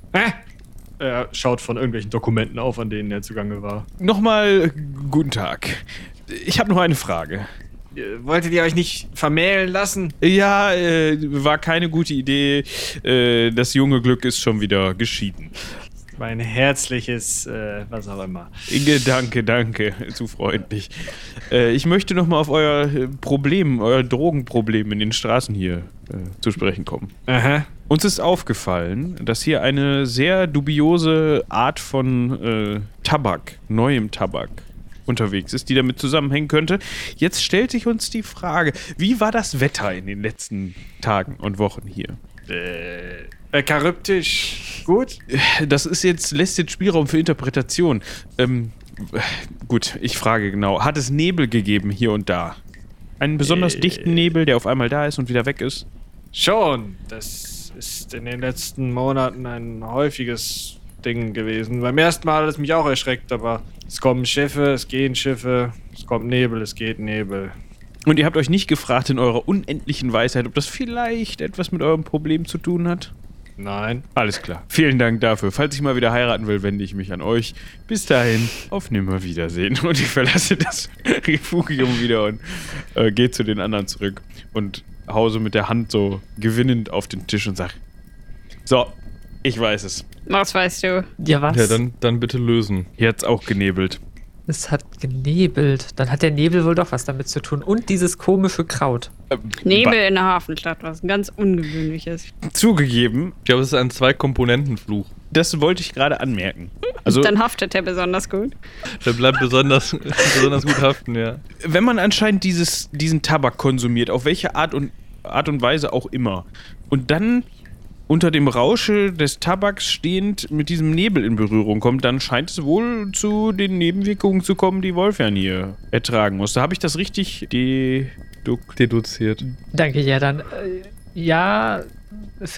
Speaker 8: Er schaut von irgendwelchen Dokumenten auf, an denen er zugange war.
Speaker 4: Nochmal guten Tag. Ich habe noch eine Frage.
Speaker 10: Äh, Wolltet ihr euch nicht vermählen lassen?
Speaker 4: Ja, äh, war keine gute Idee. Äh, das junge Glück ist schon wieder geschieden.
Speaker 10: Mein herzliches, äh, was auch immer.
Speaker 4: Inge, danke, danke. Zu freundlich. Äh, ich möchte nochmal auf euer äh, Problem, euer Drogenproblem in den Straßen hier zu sprechen kommen.
Speaker 10: Aha.
Speaker 4: Uns ist aufgefallen, dass hier eine sehr dubiose Art von Tabak, neuem Tabak, unterwegs ist, die damit zusammenhängen könnte. Jetzt stellt sich uns die Frage, wie war das Wetter in den letzten Tagen und Wochen hier?
Speaker 10: Äh, äh, charyptisch. Gut?
Speaker 4: Das ist jetzt, lässt jetzt Spielraum für Interpretation. Ähm, gut, ich frage genau. Hat es Nebel gegeben hier und da? Einen besonders
Speaker 10: Äh.
Speaker 4: dichten Nebel, der auf einmal da ist und wieder weg ist?
Speaker 10: Schon. Das ist in den letzten Monaten ein häufiges Ding gewesen. Beim ersten Mal hat es mich auch erschreckt, aber es kommen Schiffe, es gehen Schiffe, es kommt Nebel, es geht Nebel.
Speaker 4: Und ihr habt euch nicht gefragt in eurer unendlichen Weisheit, ob das vielleicht etwas mit eurem Problem zu tun hat?
Speaker 10: Nein.
Speaker 4: Alles klar. Vielen Dank dafür. Falls ich mal wieder heiraten will, wende ich mich an euch. Bis dahin, auf Nimmerwiedersehen. Und ich verlasse das Refugium wieder und äh, gehe zu den anderen zurück und hause mit der Hand so gewinnend auf den Tisch und sag: So, ich weiß es.
Speaker 6: Was weißt du?
Speaker 3: ja was?
Speaker 2: Ja, dann, dann bitte lösen.
Speaker 4: Hier hat's auch genebelt.
Speaker 3: Es hat genebelt. Dann hat der Nebel wohl doch was damit zu tun. Und dieses komische Kraut.
Speaker 4: Äh,
Speaker 6: Nebel in der Hafenstadt, was ganz ungewöhnliches.
Speaker 4: Zugegeben,
Speaker 2: Ich glaube, es ist ein Zwei-Komponenten-Fluch.
Speaker 4: das wollte ich gerade anmerken. Also,
Speaker 6: Dann haftet er besonders gut.
Speaker 2: Der bleibt besonders, besonders gut haften, ja.
Speaker 4: wenn man anscheinend dieses, diesen Tabak konsumiert, auf welche Art und, Art und Weise auch immer, und dann unter dem Rausche des Tabaks stehend mit diesem Nebel in Berührung kommt, dann scheint es wohl zu den Nebenwirkungen zu kommen, die Wolfjan hier ertragen muss. Da habe ich das richtig deduk
Speaker 2: Deduziert.
Speaker 3: Danke, ja, dann. Äh, ja,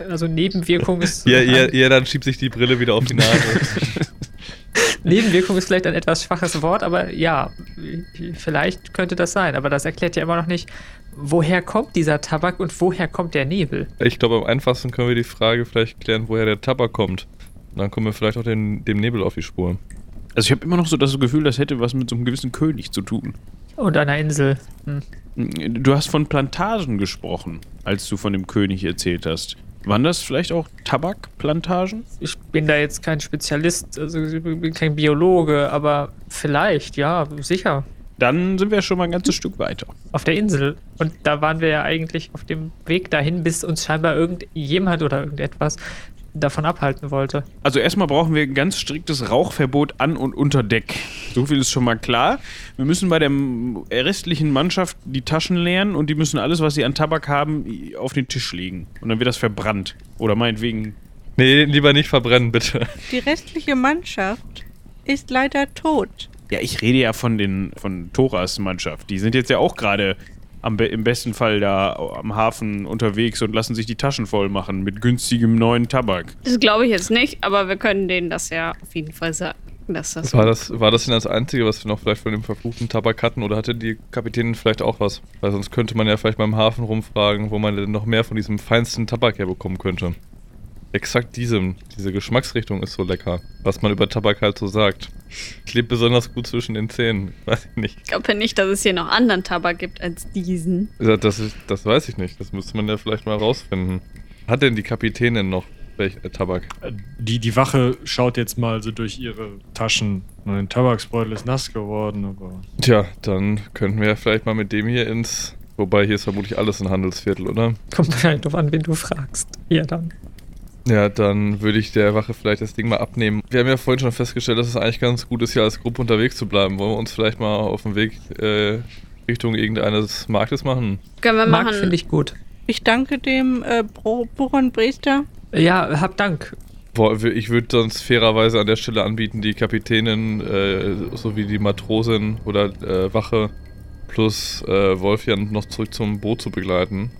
Speaker 3: also Nebenwirkung ist.
Speaker 2: Ja, ja, ja, dann schiebt sich die Brille wieder auf die Nase.
Speaker 3: Nebenwirkung ist vielleicht ein etwas schwaches Wort, aber ja, vielleicht könnte das sein. Aber das erklärt ja immer noch nicht, woher kommt dieser Tabak und woher kommt der Nebel?
Speaker 2: ich glaube, am einfachsten können wir die Frage vielleicht klären, woher der Tabak kommt. Und dann kommen wir vielleicht auch den, dem Nebel auf die Spur.
Speaker 4: Also ich habe immer noch so das Gefühl, das hätte was mit so einem gewissen König zu tun.
Speaker 3: Und einer Insel. Hm.
Speaker 4: Du hast von Plantagen gesprochen, als du von dem König erzählt hast. Waren das vielleicht auch Tabakplantagen?
Speaker 3: Ich bin da jetzt kein Spezialist, also ich bin kein Biologe, aber vielleicht, ja, sicher.
Speaker 4: Dann sind wir schon mal ein ganzes Stück weiter.
Speaker 3: Auf der Insel. Und da waren wir ja eigentlich auf dem Weg dahin, bis uns scheinbar irgendjemand oder irgendetwas davon abhalten wollte.
Speaker 4: Also erstmal brauchen wir ein ganz striktes Rauchverbot an und unter Deck. So viel ist schon mal klar. Wir müssen bei der restlichen Mannschaft die Taschen leeren und die müssen alles, was sie an Tabak haben, auf den Tisch legen. Und dann wird das verbrannt. Oder meinetwegen.
Speaker 2: Nee, lieber nicht verbrennen, bitte.
Speaker 5: Die restliche Mannschaft. ist leider tot.
Speaker 4: Ja, ich rede ja von den von Thoras Mannschaft. Die sind jetzt ja auch gerade be im besten Fall da am Hafen unterwegs und lassen sich die Taschen voll machen mit günstigem neuen Tabak.
Speaker 6: Das glaube ich jetzt nicht, aber wir können denen das ja auf jeden Fall sagen. Dass das
Speaker 2: War das, war das denn das Einzige, was wir noch vielleicht von dem verfluchten Tabak hatten? Oder hatte die Kapitänin vielleicht auch was? Weil sonst könnte man ja vielleicht beim Hafen rumfragen, wo man denn noch mehr von diesem feinsten Tabak herbekommen könnte. Exakt diesem. Diese Geschmacksrichtung ist so lecker. Was man über Tabak halt so sagt. Klebt besonders gut zwischen den Zähnen. Weiß ich nicht.
Speaker 6: Ich glaube ja nicht, dass es hier noch anderen Tabak gibt als diesen.
Speaker 2: Ja, Das, ist, das weiß ich nicht. Das müsste man ja vielleicht mal rausfinden. Hat denn die Kapitänin noch welch, äh, Tabak?
Speaker 8: Die, die Wache schaut jetzt mal so durch ihre Taschen. Mein Tabaksbeutel ist nass geworden, aber.
Speaker 2: Tja, dann könnten wir ja vielleicht mal mit dem hier ins. Wobei hier ist vermutlich alles ein Handelsviertel, oder?
Speaker 3: Kommt halt drauf an, wen du fragst. Ja, dann.
Speaker 2: Ja, dann würde ich der Wache vielleicht das Ding mal abnehmen. Wir haben ja vorhin schon festgestellt, dass es eigentlich ganz gut ist, hier als Gruppe unterwegs zu bleiben. Wollen wir uns vielleicht mal auf den Weg äh, Richtung irgendeines Marktes machen?
Speaker 6: Können wir machen.
Speaker 3: finde ich gut.
Speaker 5: Ich danke dem äh, Burenpriester.
Speaker 3: Ja, hab Dank.
Speaker 2: Boah, Ich würde sonst fairerweise an der Stelle anbieten, die Kapitänin äh, sowie die Matrosin oder äh, Wache plus äh, Wolfjan noch zurück zum Boot zu begleiten.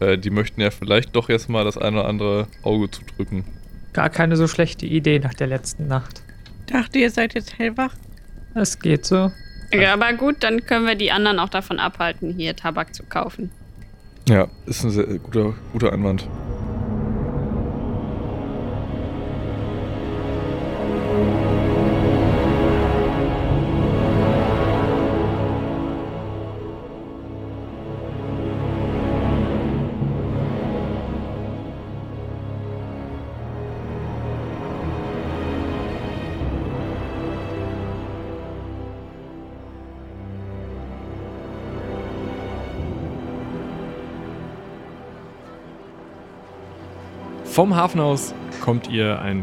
Speaker 2: Äh, die möchten ja vielleicht doch jetzt mal das eine oder andere Auge zudrücken.
Speaker 3: Gar keine so schlechte Idee nach der letzten Nacht.
Speaker 5: Dachte, ihr seid jetzt hellwach.
Speaker 3: Es geht so.
Speaker 6: Ja, aber gut, dann können wir die anderen auch davon abhalten, hier Tabak zu kaufen.
Speaker 2: Ja, ist ein sehr guter, guter Einwand.
Speaker 8: Vom Hafen aus kommt ihr ein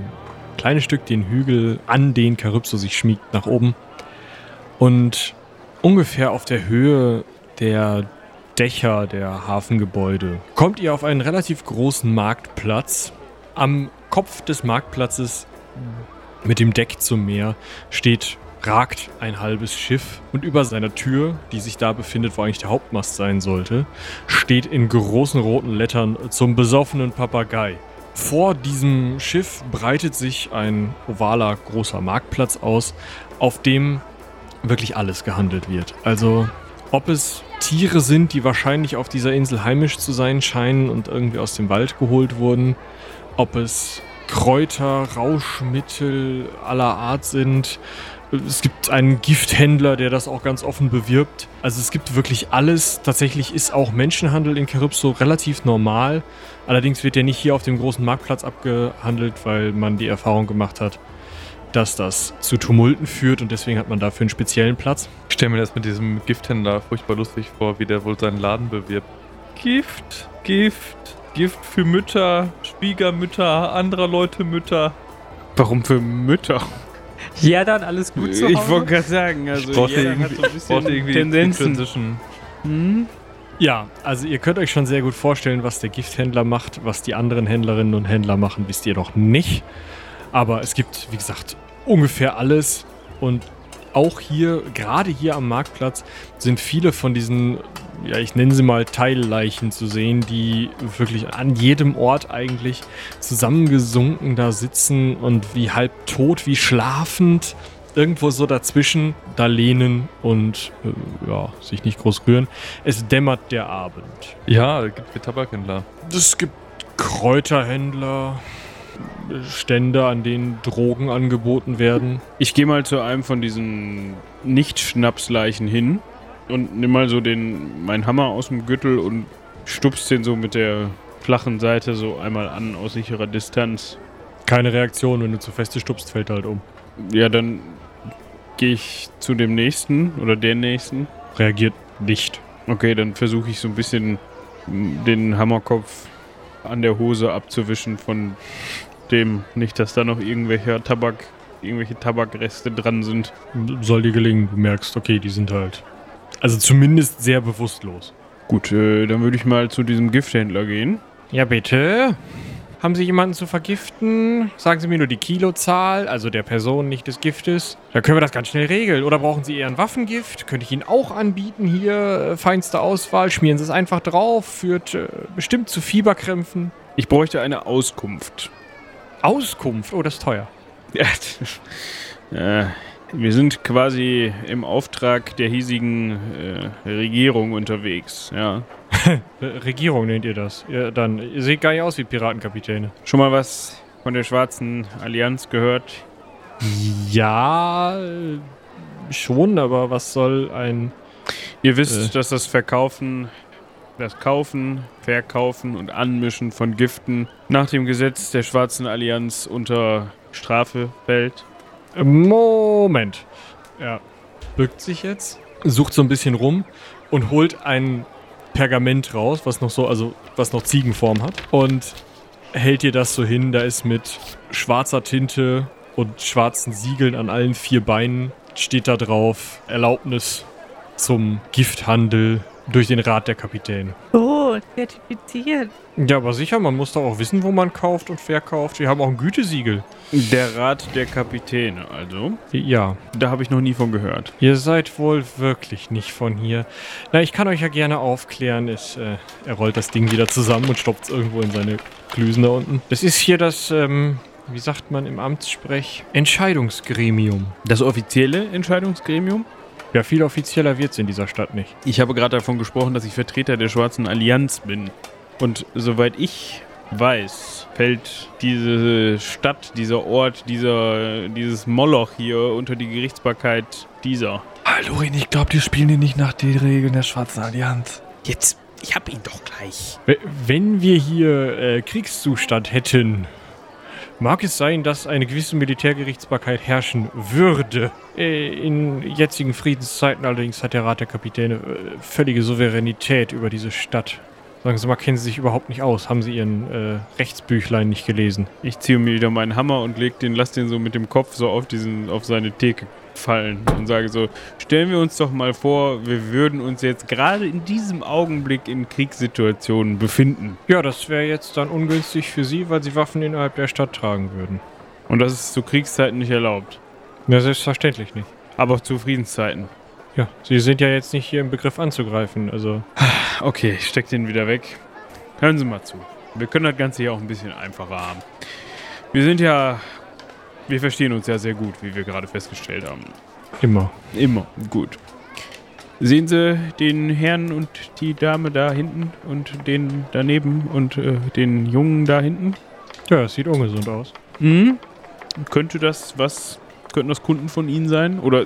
Speaker 8: kleines Stück den Hügel, an den Charybso sich schmiegt, nach oben. Und ungefähr auf der Höhe der Dächer der Hafengebäude kommt ihr auf einen relativ großen Marktplatz. Am Kopf des Marktplatzes mit dem Deck zum Meer steht ragt ein halbes Schiff und über seiner Tür, die sich da befindet, wo eigentlich der Hauptmast sein sollte, steht in großen roten Lettern zum besoffenen Papagei. Vor diesem Schiff breitet sich ein ovaler großer Marktplatz aus, auf dem wirklich alles gehandelt wird. Also ob es Tiere sind, die wahrscheinlich auf dieser Insel heimisch zu sein scheinen und irgendwie aus dem Wald geholt wurden, ob es Kräuter, Rauschmittel aller Art sind. Es gibt einen Gifthändler, der das auch ganz offen bewirbt. Also es gibt wirklich alles. Tatsächlich ist auch Menschenhandel in Calypso relativ normal. Allerdings wird der nicht hier auf dem großen Marktplatz abgehandelt, weil man die Erfahrung gemacht hat, dass das zu Tumulten führt und deswegen hat man dafür einen speziellen Platz.
Speaker 2: Ich stelle mir das mit diesem Gifthändler furchtbar lustig vor, wie der wohl seinen Laden bewirbt. Gift, Gift, Gift für Mütter, Schwiegermütter, anderer Leute Mütter.
Speaker 4: Warum für Mütter?
Speaker 3: Ja, dann alles gut zu
Speaker 4: Ich
Speaker 3: Hause?
Speaker 4: wollte gerade sagen, also
Speaker 2: Ich
Speaker 4: jeder
Speaker 2: irgendwie,
Speaker 4: hat so ein
Speaker 2: ich
Speaker 4: bisschen
Speaker 2: irgendwie
Speaker 4: Tendenzen. Hm?
Speaker 8: Ja, also ihr könnt euch schon sehr gut vorstellen, was der Gifthändler macht, was die anderen Händlerinnen und Händler machen, wisst ihr noch nicht. Aber es gibt, wie gesagt, ungefähr alles. Und auch hier, gerade hier am Marktplatz, sind viele von diesen, ja, ich nenne sie mal Teilleichen zu sehen, die wirklich an jedem Ort eigentlich zusammengesunken da sitzen und wie halb tot, wie schlafend irgendwo so dazwischen da lehnen und äh, ja, sich nicht groß rühren. Es dämmert der Abend.
Speaker 2: Ja, da gibt es Tabakhändler.
Speaker 8: Es gibt Kräuterhändler, Stände, an denen Drogen angeboten werden.
Speaker 4: Ich gehe mal zu einem von diesen Nicht-Schnapsleichen hin und nimm mal so den, meinen Hammer aus dem Gürtel und stupst den so mit der flachen Seite so einmal an aus sicherer Distanz.
Speaker 8: Keine Reaktion, wenn du zu feste stupst, fällt er halt um.
Speaker 4: Ja, dann gehe ich zu dem nächsten oder der nächsten.
Speaker 8: Reagiert nicht.
Speaker 4: Okay, dann versuche ich so ein bisschen den Hammerkopf an der Hose abzuwischen von dem. Nicht, dass da noch irgendwelcher Tabak, irgendwelche Tabakreste dran sind.
Speaker 8: Soll dir gelingen, du merkst, okay, die sind halt. Also zumindest sehr bewusstlos.
Speaker 4: Gut, äh, dann würde ich mal zu diesem Gifthändler gehen.
Speaker 8: Ja, bitte. Haben Sie jemanden zu vergiften? Sagen Sie mir nur die Kilozahl, also der Person, nicht des Giftes. Dann können wir das ganz schnell regeln. Oder brauchen Sie eher ein Waffengift? Könnte ich Ihnen auch anbieten hier. Äh, feinste Auswahl. Schmieren Sie es einfach drauf. Führt äh, bestimmt zu Fieberkrämpfen.
Speaker 4: Ich bräuchte eine Auskunft.
Speaker 8: Auskunft. Oh, das ist teuer.
Speaker 4: Ja, äh, wir sind quasi im Auftrag der hiesigen äh, Regierung unterwegs, ja.
Speaker 8: Regierung nennt ihr das. Ja, dann, ihr seht gar nicht aus wie Piratenkapitäne.
Speaker 4: Schon mal was von der Schwarzen Allianz gehört?
Speaker 8: Ja, schon, aber was soll ein.
Speaker 4: Ihr wisst,
Speaker 8: Äh.
Speaker 4: dass das Verkaufen, das Kaufen, Verkaufen und Anmischen von Giften nach dem Gesetz der Schwarzen Allianz unter Strafe fällt.
Speaker 8: Moment. Er bückt sich jetzt, sucht so ein bisschen rum und holt ein Pergament raus, was noch so, also was noch Ziegenform hat und hält dir das so hin. Da ist mit schwarzer Tinte und schwarzen Siegeln an allen vier Beinen steht da drauf Erlaubnis zum Gifthandel durch den Rat der Kapitäne.
Speaker 5: Oh, zertifiziert.
Speaker 8: Ja, aber sicher, man muss doch auch wissen, wo man kauft und verkauft. Wir haben auch ein Gütesiegel.
Speaker 4: Der Rat der Kapitäne, also.
Speaker 8: Ja,
Speaker 4: Da habe ich noch nie von gehört.
Speaker 8: Ihr seid wohl wirklich nicht von hier. Na, ich kann euch ja gerne aufklären. Es, äh, er rollt das Ding wieder zusammen und stopft es irgendwo in seine Klüsen da unten. Das ist hier das, ähm, wie sagt man im Amtssprech? Entscheidungsgremium.
Speaker 4: Das offizielle Entscheidungsgremium?
Speaker 8: Ja, viel offizieller wird's in dieser Stadt nicht.
Speaker 4: Ich habe gerade davon gesprochen, dass ich Vertreter der Schwarzen Allianz bin. Und soweit ich weiß, fällt diese Stadt, dieser Ort, dieser, dieses Moloch hier unter die Gerichtsbarkeit dieser.
Speaker 9: Hallorin, ich glaube, die spielen hier nicht nach den Regeln der Schwarzen Allianz.
Speaker 11: Jetzt, ich hab ihn doch gleich.
Speaker 8: Wenn wir hier äh, Kriegszustand hätten, mag es sein, dass eine gewisse Militärgerichtsbarkeit herrschen würde. Äh, in jetzigen Friedenszeiten allerdings hat der Rat der Kapitäne äh, völlige Souveränität über diese Stadt. Sagen Sie mal, kennen Sie sich überhaupt nicht aus? Haben Sie Ihren äh, Rechtsbüchlein nicht gelesen?
Speaker 4: Ich ziehe mir wieder meinen Hammer und leg den, lass den so mit dem Kopf so auf diesen, auf seine Theke fallen und sage so, stellen wir uns doch mal vor, wir würden uns jetzt gerade in diesem Augenblick in Kriegssituationen befinden.
Speaker 8: Ja, das wäre jetzt dann ungünstig für Sie, weil Sie Waffen innerhalb der Stadt tragen würden.
Speaker 4: Und das ist zu Kriegszeiten nicht erlaubt.
Speaker 8: Ja, selbstverständlich nicht.
Speaker 4: Aber zu Friedenszeiten.
Speaker 8: Ja, Sie sind ja jetzt nicht hier im Begriff anzugreifen, also...
Speaker 4: Okay, ich steck den wieder weg. Hören Sie mal zu. Wir können das Ganze hier auch ein bisschen einfacher haben. Wir sind ja. Wir verstehen uns ja sehr gut, wie wir gerade festgestellt haben.
Speaker 8: Immer.
Speaker 4: Immer. Gut. Sehen Sie den Herrn und die Dame da hinten und den daneben und äh, den Jungen da hinten?
Speaker 8: Ja, es sieht ungesund aus.
Speaker 4: Mhm. Könnte das was? Könnten das Kunden von Ihnen sein? Oder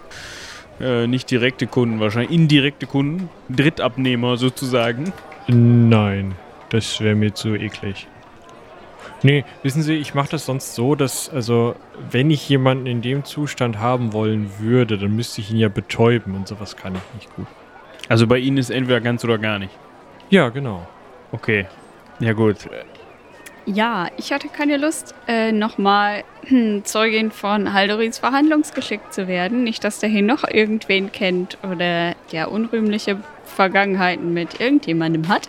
Speaker 4: äh, nicht direkte Kunden, wahrscheinlich indirekte Kunden? Drittabnehmer sozusagen.
Speaker 8: Nein, das wäre mir zu eklig. Nee, wissen Sie, ich mache das sonst so, dass, also, wenn ich jemanden in dem Zustand haben wollen würde, dann müsste ich ihn ja betäuben und sowas kann ich nicht gut.
Speaker 4: Also bei Ihnen ist entweder ganz oder gar nicht.
Speaker 8: Ja, genau.
Speaker 4: Okay. Ja gut.
Speaker 6: Ja, ich hatte keine Lust, äh, nochmal hm, Zeugin von Haldorins Verhandlungsgeschick zu werden. Nicht, dass der hier noch irgendwen kennt oder ja unrühmliche Vergangenheiten mit irgendjemandem hat.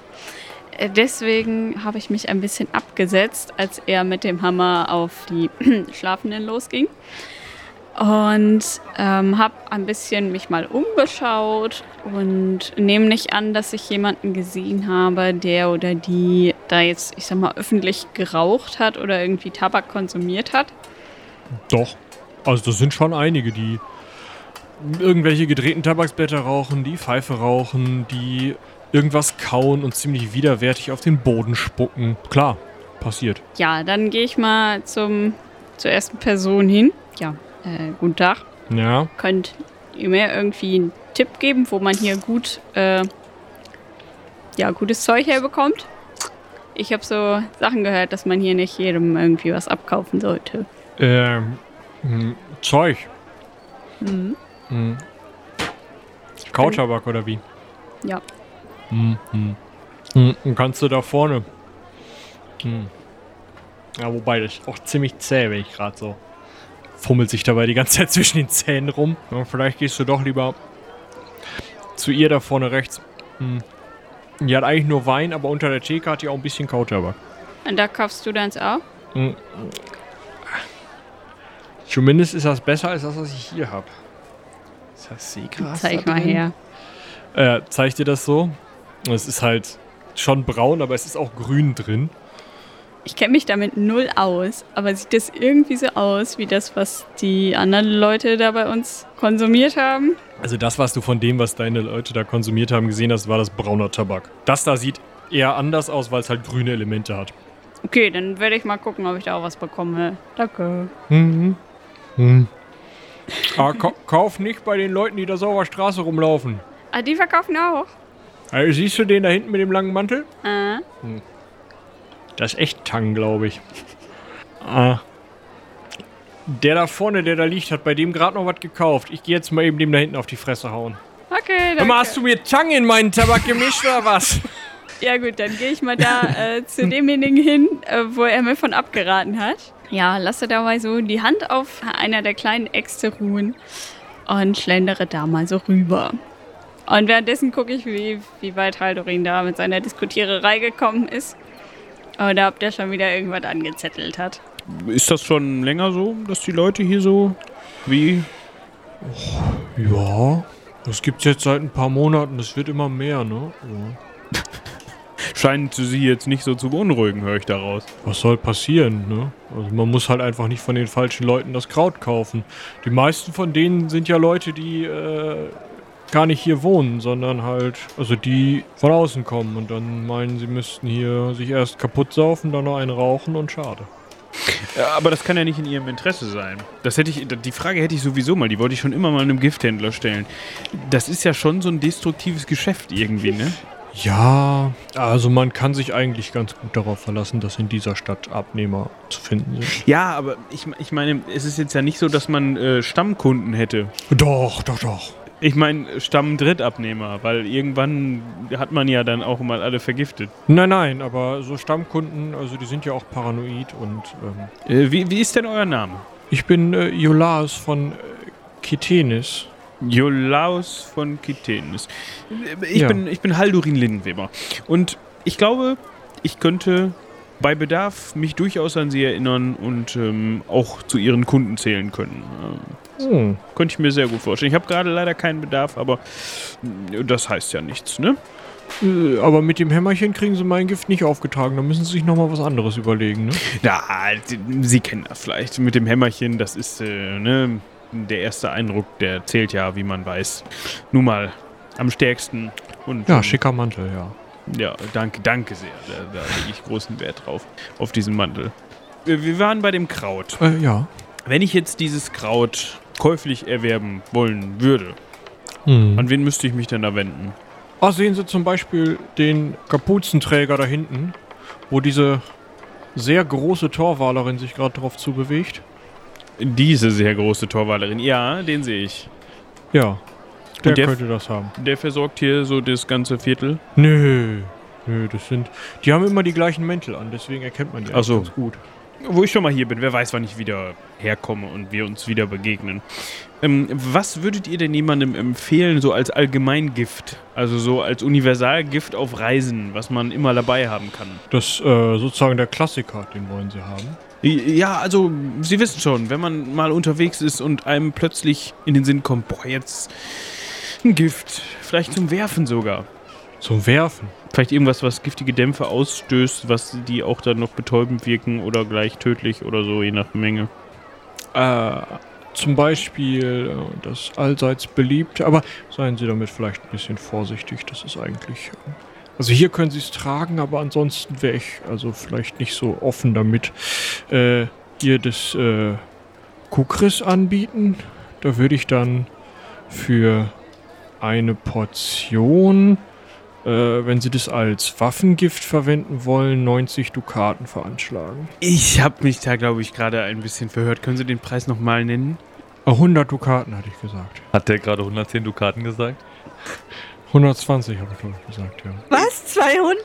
Speaker 6: Äh, Deswegen habe ich mich ein bisschen abgesetzt, als er mit dem Hammer auf die Schlafenden losging. Und ähm, habe ein bisschen mich mal umgeschaut und nehme nicht an, dass ich jemanden gesehen habe, der oder die da jetzt, ich sag mal, öffentlich geraucht hat oder irgendwie Tabak konsumiert hat.
Speaker 8: Doch. Also, das sind schon einige, die irgendwelche gedrehten Tabaksblätter rauchen, die Pfeife rauchen, die irgendwas kauen und ziemlich widerwärtig auf den Boden spucken. Klar, passiert.
Speaker 6: Ja, dann gehe ich mal zum, zur ersten Person hin. Ja, äh, guten Tag.
Speaker 8: Ja.
Speaker 6: Könnt ihr mir irgendwie einen Tipp geben, wo man hier gut, äh, ja, gutes Zeug herbekommt? Ich habe so Sachen gehört, dass man hier nicht jedem irgendwie was abkaufen sollte.
Speaker 8: Ähm, mh, Zeug.
Speaker 6: Mhm.
Speaker 8: Mhm. Kautabak oder wie?
Speaker 6: Ja.
Speaker 8: Mhm. Mhm. Mhm. Kannst du da vorne. Mhm. Ja, wobei das ist auch ziemlich zäh, wenn ich gerade so. Fummelt sich dabei die ganze Zeit zwischen den Zähnen rum. Ja, vielleicht gehst du doch lieber zu ihr da vorne rechts. Mhm. Die hat eigentlich nur Wein, aber unter der Theke hat die auch ein bisschen Kautabak.
Speaker 6: Und da kaufst du deins auch?
Speaker 8: Hm. Zumindest ist das besser als das, was ich hier habe. Ist das Seegras?
Speaker 6: Zeig
Speaker 8: da
Speaker 6: mal her.
Speaker 8: Äh, zeig dir das so. Es ist halt schon braun, aber es ist auch grün drin.
Speaker 6: Ich kenne mich damit null aus, aber sieht das irgendwie so aus wie das, was die anderen Leute da bei uns konsumiert haben?
Speaker 8: Also das, was du von dem, was deine Leute da konsumiert haben, gesehen hast, war das brauner Tabak. Das da sieht eher anders aus, weil es halt grüne Elemente hat.
Speaker 6: Okay, dann werde ich mal gucken, ob ich da auch was bekomme. Danke.
Speaker 8: Mhm. Hm. Ah, ka kauf nicht bei den Leuten, die da so auf der Straße rumlaufen.
Speaker 6: Ah, die verkaufen auch?
Speaker 8: Also, siehst du den da hinten mit dem langen Mantel?
Speaker 6: Ah.
Speaker 8: Das ist echt Tang, glaube ich. Ah. Der da vorne, der da liegt, hat bei dem gerade noch was gekauft. Ich gehe jetzt mal eben dem da hinten auf die Fresse hauen.
Speaker 6: Okay, danke.
Speaker 8: mal, hast du mir Tang in meinen Tabak gemischt oder was?
Speaker 6: Ja gut, dann gehe ich mal da äh, zu demjenigen hin, äh, wo er mir von abgeraten hat. Ja, lasse da mal so die Hand auf einer der kleinen Äxte ruhen und schlendere da mal so rüber. Und währenddessen gucke ich, wie, wie weit Haldorin da mit seiner Diskutiererei gekommen ist. Oder ob der schon wieder irgendwas angezettelt hat.
Speaker 4: Ist das schon länger so, dass die Leute hier so wie
Speaker 8: Ja, das gibt's jetzt seit ein paar Monaten. Das wird immer mehr, ne? Ja.
Speaker 4: scheint sie jetzt nicht so zu beunruhigen, höre ich daraus.
Speaker 8: Was soll passieren, ne? Also man muss halt einfach nicht von den falschen Leuten das Kraut kaufen. Die meisten von denen sind ja Leute, die äh, gar nicht hier wohnen, sondern halt, also die von außen kommen und dann meinen, sie müssten hier sich erst kaputt saufen, dann noch einen rauchen und schade.
Speaker 4: Ja, aber das kann ja nicht in ihrem Interesse sein. Das hätte ich, die Frage hätte ich sowieso mal, die wollte ich schon immer mal einem Gifthändler stellen. Das ist ja schon so ein destruktives Geschäft irgendwie, ne?
Speaker 8: Ja, also man kann sich eigentlich ganz gut darauf verlassen, dass in dieser Stadt Abnehmer zu finden sind.
Speaker 4: Ja, aber ich, ich meine, es ist jetzt ja nicht so, dass man äh, Stammkunden hätte.
Speaker 8: Doch, doch, doch.
Speaker 4: Ich meine, Stamm-Drittabnehmer, weil irgendwann hat man ja dann auch mal alle vergiftet.
Speaker 8: Nein, nein, aber so Stammkunden, also die sind ja auch paranoid und ähm,
Speaker 4: Äh, wie, wie ist denn euer Name?
Speaker 8: ich bin äh, Iolaus von äh, Kitenis.
Speaker 4: Jolaus von Kitenis. Ich,
Speaker 8: Ja.
Speaker 4: bin, ich bin Haldurin Lindenweber. Und ich glaube, ich könnte bei Bedarf mich durchaus an sie erinnern und ähm, auch zu ihren Kunden zählen können. Ähm,
Speaker 8: Hm.
Speaker 4: könnte ich mir sehr gut vorstellen. Ich habe gerade leider keinen Bedarf, aber äh, das heißt ja nichts, ne?
Speaker 8: Äh, aber mit dem Hämmerchen kriegen sie mein Gift nicht aufgetragen. Da müssen sie sich nochmal was anderes überlegen, ne?
Speaker 4: Ja, sie, kennen das vielleicht. Mit dem Hämmerchen, das ist, äh, ne, der erste Eindruck, der zählt ja, wie man weiß. Nun mal am stärksten. Und,
Speaker 8: Ja,
Speaker 4: ähm,
Speaker 8: schicker Mantel, ja.
Speaker 4: Ja, danke, danke sehr. Da, da lege ich großen Wert drauf, auf diesen Mantel. Wir wir waren bei dem Kraut.
Speaker 8: Äh, ja.
Speaker 4: Wenn ich jetzt dieses Kraut käuflich erwerben wollen würde,
Speaker 8: Hm.
Speaker 4: an wen müsste ich mich denn da wenden?
Speaker 8: Ah, sehen Sie zum Beispiel den Kapuzenträger da hinten, wo diese sehr große Torwalerin sich gerade drauf zubewegt?
Speaker 4: Diese sehr große Torwalerin. Ja, den sehe ich.
Speaker 8: Ja. Der,
Speaker 4: der-
Speaker 8: könnte das haben.
Speaker 4: Der versorgt hier so das ganze Viertel.
Speaker 8: Nö. Nö, das sind. Die haben immer die gleichen Mäntel an, deswegen erkennt man die
Speaker 4: Ach so.
Speaker 8: ganz gut.
Speaker 4: Wo ich schon mal hier bin, wer weiß, wann ich wieder herkomme und wir uns wieder begegnen. Ähm, was würdet ihr denn jemandem empfehlen, so als Allgemeingift? Also so als Universalgift auf Reisen, was man immer dabei haben kann?
Speaker 8: Das äh, sozusagen der Klassiker, den wollen sie haben.
Speaker 4: Ja, also, Sie wissen schon, wenn man mal unterwegs ist und einem plötzlich in den Sinn kommt, boah, jetzt ein Gift, vielleicht zum Werfen sogar.
Speaker 8: Zum Werfen.
Speaker 4: Vielleicht irgendwas, was giftige Dämpfe ausstößt, was die auch dann noch betäubend wirken oder gleich tödlich oder so, je nach Menge.
Speaker 8: Äh, zum Beispiel äh, das allseits beliebte, aber seien Sie damit vielleicht ein bisschen vorsichtig, das ist eigentlich. äh, Also hier können Sie es tragen, aber ansonsten wäre ich also vielleicht nicht so offen damit. Äh, hier das äh, Kukris anbieten. Da würde ich dann für eine Portion, äh, wenn Sie das als Waffengift verwenden wollen, 90 Dukaten veranschlagen.
Speaker 4: Ich habe mich da, glaube ich, gerade ein bisschen verhört. Können Sie den Preis nochmal nennen?
Speaker 8: Äh, 100 Dukaten hatte ich gesagt.
Speaker 7: Hat der gerade 110 Dukaten gesagt?
Speaker 8: 120 habe ich glaube ich gesagt, ja.
Speaker 5: Was? 200?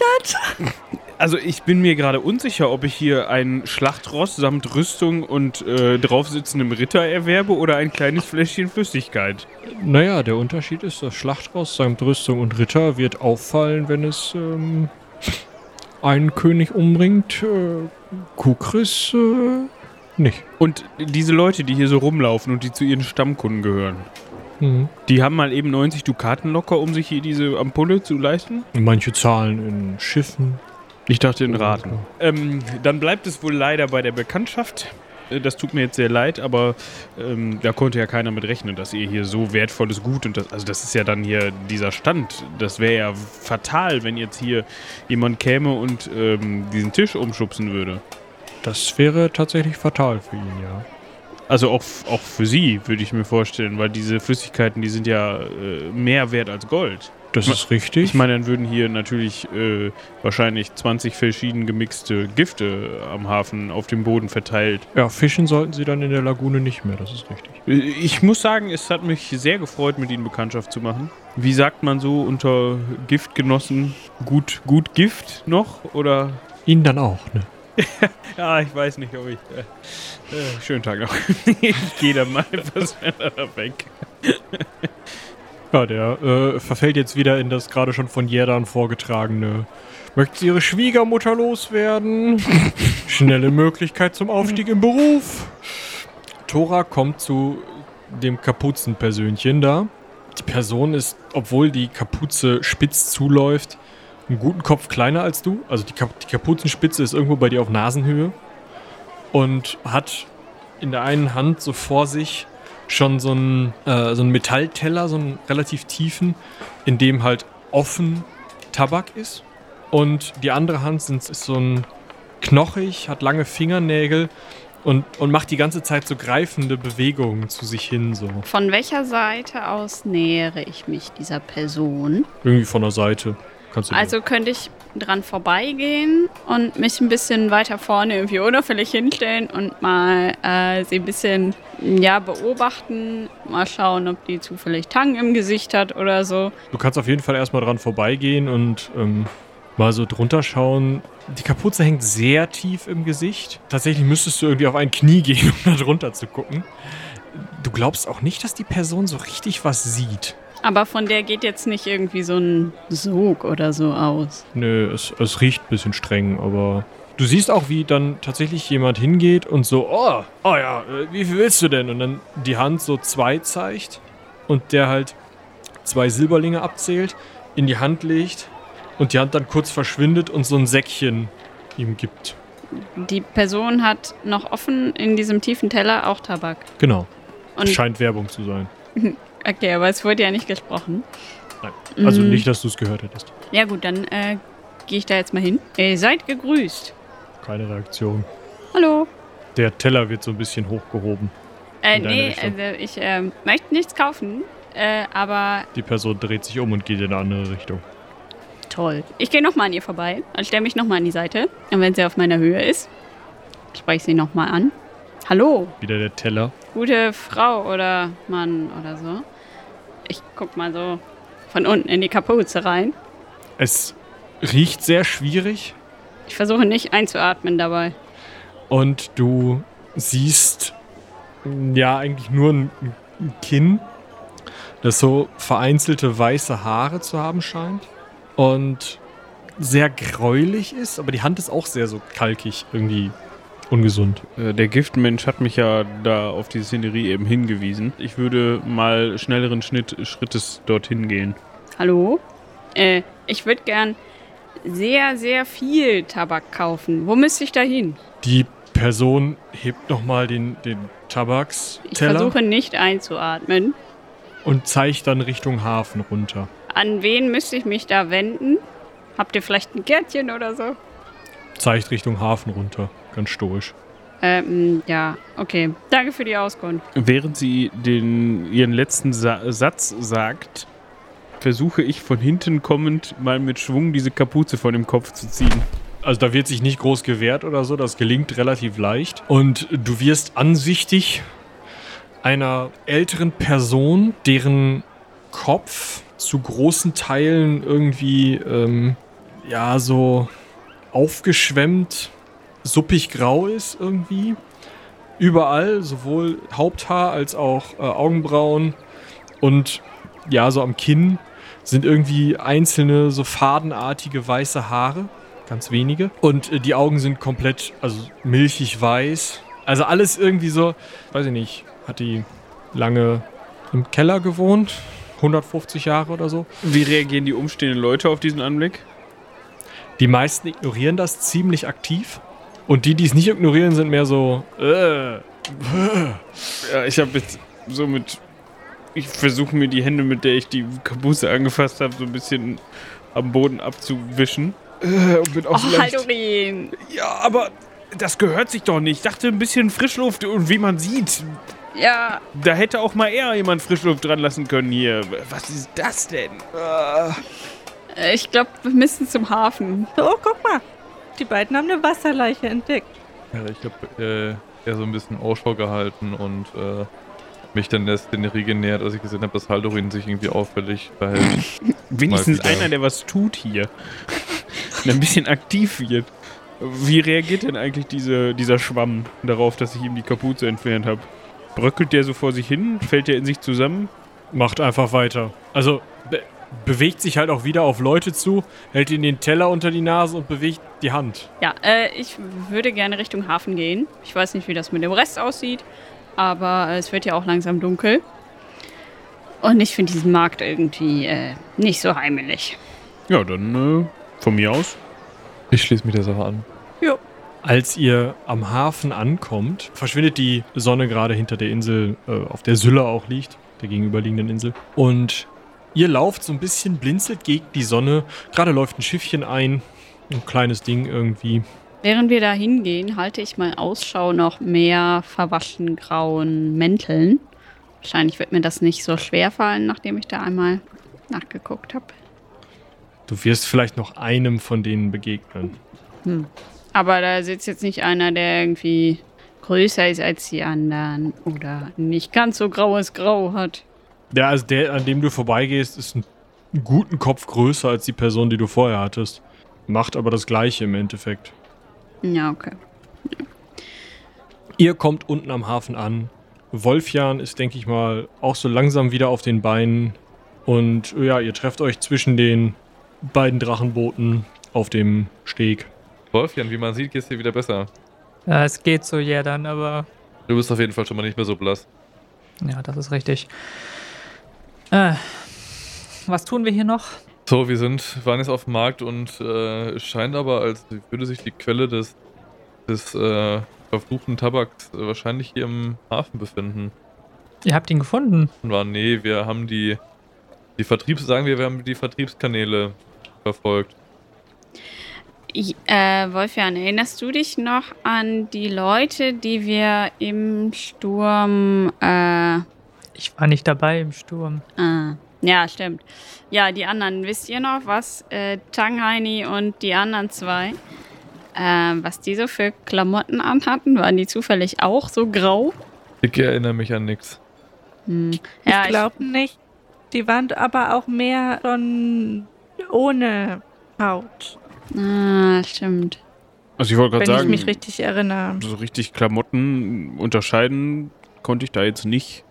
Speaker 4: Also ich bin mir gerade unsicher, ob ich hier ein Schlachtross samt Rüstung und äh, draufsitzendem Ritter erwerbe oder ein kleines Fläschchen Flüssigkeit.
Speaker 8: Naja, der Unterschied ist, das Schlachtross samt Rüstung und Ritter wird auffallen, wenn es ähm, einen König umbringt, äh, Kukris äh, nicht.
Speaker 4: Und diese Leute, die hier so rumlaufen und die zu ihren Stammkunden gehören,
Speaker 8: Mhm.
Speaker 4: die haben mal eben 90 Dukaten locker, um sich hier diese Ampulle zu leisten?
Speaker 8: Manche zahlen in Schiffen.
Speaker 4: Ich dachte in Raten. Ähm, dann bleibt es wohl leider bei der Bekanntschaft. Äh, Das tut mir jetzt sehr leid, aber ähm, da konnte ja keiner mit rechnen, dass ihr hier so wertvolles Gut und das, also das ist ja dann hier dieser Stand. Das wäre ja fatal, wenn jetzt hier jemand käme und ähm, diesen Tisch umschubsen würde.
Speaker 8: Das wäre tatsächlich fatal für ihn, ja.
Speaker 4: Also auch, auch für sie, würde ich mir vorstellen, weil diese Flüssigkeiten, die sind ja äh, mehr wert als Gold.
Speaker 8: Das
Speaker 4: Ma-
Speaker 8: ist richtig.
Speaker 4: Ich meine, dann würden hier natürlich äh, wahrscheinlich 20 verschieden gemixte Gifte am Hafen auf dem Boden verteilt.
Speaker 8: ja, fischen sollten sie dann in der Lagune nicht mehr, das ist richtig.
Speaker 4: Äh, Ich muss sagen, es hat mich sehr gefreut, mit Ihnen Bekanntschaft zu machen. Wie sagt man so unter Giftgenossen? Gut, gut Gift noch? Oder?
Speaker 8: Ihnen dann auch, ne?
Speaker 4: Ja, ich weiß nicht, ob ich. Äh, äh, schönen Tag noch. ich gehe dann mal etwas schneller weg.
Speaker 8: Ja, der äh, verfällt jetzt wieder in das gerade schon von Jerdan vorgetragene. Möchten Sie Ihre Schwiegermutter loswerden? Schnelle Möglichkeit zum Aufstieg im Beruf. Tora kommt zu dem Kapuzenpersönchen da. Die Person ist, obwohl die Kapuze spitz zuläuft, einen guten Kopf kleiner als du. Also die, Kap die Kapuzenspitze ist irgendwo bei dir auf Nasenhöhe. Und hat in der einen Hand so vor sich schon so einen, äh, so einen Metallteller, so einen relativ tiefen, in dem halt offen Tabak ist. Und die andere Hand sind, ist so ein knochig, hat lange Fingernägel und, und macht die ganze Zeit so greifende Bewegungen zu sich hin, so.
Speaker 6: Von welcher Seite aus nähere ich mich dieser Person?
Speaker 8: Irgendwie von der Seite.
Speaker 6: Also könnte ich dran vorbeigehen und mich ein bisschen weiter vorne irgendwie unauffällig hinstellen und mal äh, sie ein bisschen ja, beobachten, mal schauen, ob die zufällig Tang im Gesicht hat oder so.
Speaker 8: Du kannst auf jeden Fall erstmal dran vorbeigehen und ähm, mal so drunter schauen. Die Kapuze hängt sehr tief im Gesicht. Tatsächlich müsstest du irgendwie auf ein Knie gehen, um da drunter zu gucken. Du glaubst auch nicht, dass die Person so richtig was sieht.
Speaker 6: Aber von der geht jetzt nicht irgendwie so ein Sog oder so aus.
Speaker 8: Nö, es, es riecht ein bisschen streng, aber du siehst auch, wie dann tatsächlich jemand hingeht und so, oh, oh ja, äh, wie viel willst du denn? Und dann die Hand so zwei zeigt und der halt zwei Silberlinge abzählt, in die Hand legt und die Hand dann kurz verschwindet und so ein Säckchen ihm gibt.
Speaker 6: Die Person hat noch offen in diesem tiefen Teller auch Tabak.
Speaker 8: Genau.
Speaker 6: Und
Speaker 8: Scheint Werbung zu sein.
Speaker 6: okay, aber es wurde ja nicht gesprochen.
Speaker 8: Nein. Also
Speaker 6: Mhm.
Speaker 8: nicht, dass du es gehört hättest.
Speaker 6: Ja gut, dann äh, gehe ich da jetzt mal hin. Ihr seid gegrüßt.
Speaker 8: Keine Reaktion.
Speaker 6: Hallo.
Speaker 8: Der Teller wird so ein bisschen hochgehoben.
Speaker 6: Äh, nee,
Speaker 8: Richtung.
Speaker 6: also ich ähm, möchte nichts kaufen, äh, aber
Speaker 8: Die Person dreht sich um und geht in eine andere Richtung.
Speaker 6: toll. Ich gehe nochmal an ihr vorbei und stelle mich nochmal an die Seite. Und wenn sie auf meiner Höhe ist, spreche ich sie nochmal an. Hallo,
Speaker 8: Wieder der Teller.
Speaker 6: gute Frau oder Mann oder so. Ich guck mal so von unten in die Kapuze rein.
Speaker 8: Es riecht sehr schwierig.
Speaker 6: Ich versuche nicht einzuatmen dabei.
Speaker 8: Und du siehst mm, ja eigentlich nur ein ein Kinn, das so vereinzelte weiße Haare zu haben scheint. Und sehr gräulich ist, aber die Hand ist auch sehr so kalkig, irgendwie ungesund.
Speaker 4: Äh, Der Giftmensch hat mich ja da auf die Szenerie eben hingewiesen. Ich würde mal schnelleren Schnitt, Schrittes dorthin gehen.
Speaker 6: Hallo? Äh, ich würde gern sehr, sehr viel Tabak kaufen. Wo müsste ich da hin?
Speaker 8: Die Person hebt nochmal den, den
Speaker 6: Ich
Speaker 8: Tabaksteller
Speaker 6: versuche nicht einzuatmen.
Speaker 8: und zeigt dann Richtung Hafen runter.
Speaker 6: An wen müsste ich mich da wenden? Habt ihr vielleicht ein Gärtchen oder so?
Speaker 8: Zeigt Richtung Hafen runter. Ganz stoisch.
Speaker 6: Ähm, ja, okay. Danke für die Auskunft.
Speaker 4: Während sie den, ihren letzten Sa Satz sagt, versuche ich von hinten kommend mal mit Schwung diese Kapuze von dem Kopf zu ziehen.
Speaker 8: Also da wird sich nicht groß gewehrt oder so, das gelingt relativ leicht. Und du wirst ansichtig einer älteren Person, deren Kopf zu großen Teilen irgendwie, ähm, ja, so aufgeschwemmt, suppig grau ist irgendwie. Überall, sowohl Haupthaar als auch äh, Augenbrauen und ja, so am Kinn sind irgendwie einzelne so fadenartige weiße Haare ganz wenige. Und äh, die Augen sind komplett, also milchig weiß. Also alles irgendwie so, weiß ich nicht, hat die lange im Keller gewohnt? 150 Jahre oder so?
Speaker 4: Wie reagieren die umstehenden Leute auf diesen Anblick?
Speaker 8: Die meisten ignorieren das ziemlich aktiv. Und die, die es nicht ignorieren, sind mehr so, äh,
Speaker 4: Ja, ich habe jetzt so mit. Ich versuche mir die Hände, mit der ich die Kapuze angefasst habe, so ein bisschen am Boden abzuwischen. Äh, und bin auch
Speaker 6: Oh, Haldorin.
Speaker 4: Ja, aber das gehört sich doch nicht. Ich dachte, ein bisschen Frischluft und wie man sieht,
Speaker 6: Ja,
Speaker 4: da hätte auch mal eher jemand Frischluft dran lassen können hier. Was ist das denn?
Speaker 6: äh, ich glaube, wir müssen zum Hafen.
Speaker 5: So, guck mal. Die beiden haben eine Wasserleiche entdeckt.
Speaker 2: Ja, ich habe äh, eher so ein bisschen Ausschau gehalten und äh, mich dann der Szenerie genähert, als ich gesehen habe, dass Haldorin sich irgendwie auffällig verhält.
Speaker 4: Wenigstens einer, der was tut hier. Und ein bisschen aktiv wird. Wie reagiert denn eigentlich diese, dieser Schwamm darauf, dass ich ihm die Kapuze entfernt habe? Bröckelt der so vor sich hin? Fällt der in sich zusammen?
Speaker 8: macht einfach weiter. Also be bewegt sich halt auch wieder auf Leute zu, hält ihnen den Teller unter die Nase und bewegt die Hand.
Speaker 6: Ja, äh, ich würde gerne Richtung Hafen gehen. Ich weiß nicht, wie das mit dem Rest aussieht, aber es wird ja auch langsam dunkel. Und ich finde diesen Markt irgendwie äh, nicht so heimelig.
Speaker 4: Ja, dann äh, von mir aus.
Speaker 2: Ich schließe mich der Sache an.
Speaker 8: Als ihr am Hafen ankommt, verschwindet die Sonne gerade hinter der Insel, äh, auf der Sylla auch liegt, der gegenüberliegenden Insel. Und ihr lauft so ein bisschen, blinzelt gegen die Sonne. Gerade läuft ein Schiffchen ein, ein kleines Ding irgendwie.
Speaker 6: Während wir da hingehen, halte ich mal Ausschau nach mehr verwaschen grauen Mänteln. Wahrscheinlich wird mir das nicht so schwer fallen, nachdem ich da einmal nachgeguckt habe.
Speaker 8: Du wirst vielleicht noch einem von denen begegnen.
Speaker 6: Aber da sitzt jetzt nicht einer, der irgendwie größer ist als die anderen oder nicht ganz so graues Grau hat.
Speaker 8: Der, also der, an dem du vorbeigehst, ist einen guten Kopf größer als die Person, die du vorher hattest. Macht aber das Gleiche im Endeffekt.
Speaker 6: Ja, okay.
Speaker 8: Ihr kommt unten am Hafen an. Wolfjan ist, denke ich mal, auch so langsam wieder auf den Beinen. Und ja, ihr trefft euch zwischen den beiden Drachenbooten auf dem Steg.
Speaker 2: Wolfjan, wie man sieht, geht's dir wieder besser.
Speaker 3: Ja, es geht so ja dann, aber
Speaker 2: Du bist auf jeden Fall schon mal nicht mehr so blass.
Speaker 3: ja, das ist richtig. Äh, was tun wir hier noch?
Speaker 2: So, wir sind, waren jetzt auf dem Markt und äh, es scheint aber, als würde sich die Quelle des, des äh, verfluchten Tabaks äh, wahrscheinlich hier im Hafen befinden.
Speaker 3: Ihr habt ihn gefunden.
Speaker 2: Nee, wir haben die, die Vertriebs, sagen wir, wir haben die Vertriebskanäle verfolgt.
Speaker 6: Ich, äh, Wolfjan, erinnerst du dich noch an die Leute, die wir im Sturm, äh,
Speaker 3: Ich war nicht dabei im Sturm.
Speaker 6: ah, ja, stimmt. Ja, die anderen, wisst ihr noch, was äh, Tangheini und die anderen zwei, äh, was die so für Klamotten anhatten? Waren die zufällig auch so grau?
Speaker 2: Ich erinnere mich an nichts.
Speaker 6: Hm. Ja,
Speaker 5: ich glaube nicht. Die waren aber auch mehr schon ohne Haut,
Speaker 6: Ah, stimmt.
Speaker 4: Also ich wollte
Speaker 5: wenn
Speaker 4: gerade
Speaker 5: ich
Speaker 4: sagen,
Speaker 5: mich richtig erinnere.
Speaker 4: so richtig Klamotten unterscheiden konnte ich da jetzt nicht.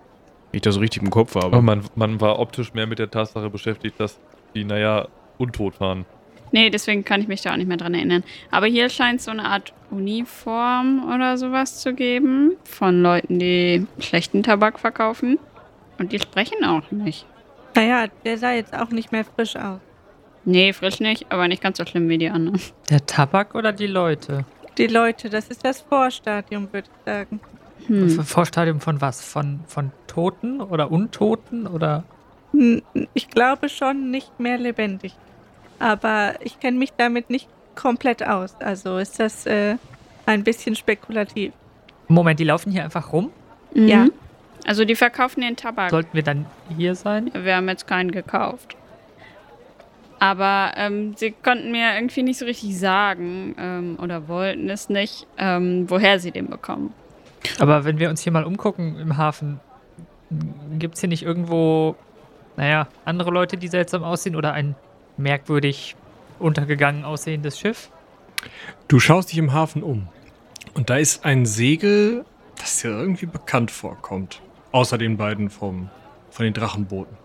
Speaker 4: Ich das so richtig im Kopf habe.
Speaker 2: Aber man, man war optisch mehr mit der Tatsache beschäftigt, dass die, naja, untot waren.
Speaker 6: Nee, deswegen kann ich mich da auch nicht mehr dran erinnern. Aber hier scheint so eine Art Uniform oder sowas zu geben von Leuten, die schlechten Tabak verkaufen. Und die sprechen auch nicht.
Speaker 5: Naja, der sah jetzt auch nicht mehr frisch aus.
Speaker 6: Nee, frisch nicht, aber nicht ganz so schlimm wie die anderen.
Speaker 3: Der Tabak oder die Leute?
Speaker 5: Die Leute, das ist das Vorstadium, würde ich sagen.
Speaker 6: Hm.
Speaker 3: Vorstadium von was? Von, von Toten oder Untoten oder?
Speaker 5: Hm, Ich glaube schon nicht mehr lebendig. Aber ich kenne mich damit nicht komplett aus. Also ist das äh, ein bisschen spekulativ.
Speaker 3: Moment, die laufen hier einfach rum?
Speaker 6: Mhm.
Speaker 5: Ja.
Speaker 6: Also die verkaufen den Tabak.
Speaker 3: Sollten wir dann hier sein?
Speaker 6: Wir haben jetzt keinen gekauft. Aber ähm, sie konnten mir irgendwie nicht so richtig sagen ähm, oder wollten es nicht, ähm, woher sie den bekommen.
Speaker 3: Aber wenn wir uns hier mal umgucken im Hafen, gibt es hier nicht irgendwo, naja, andere Leute, die seltsam aussehen oder ein merkwürdig untergegangen aussehendes Schiff?
Speaker 8: Du schaust dich im Hafen um. Und da ist ein Segel, das dir irgendwie bekannt vorkommt. Außer den beiden vom, von den Drachenbooten.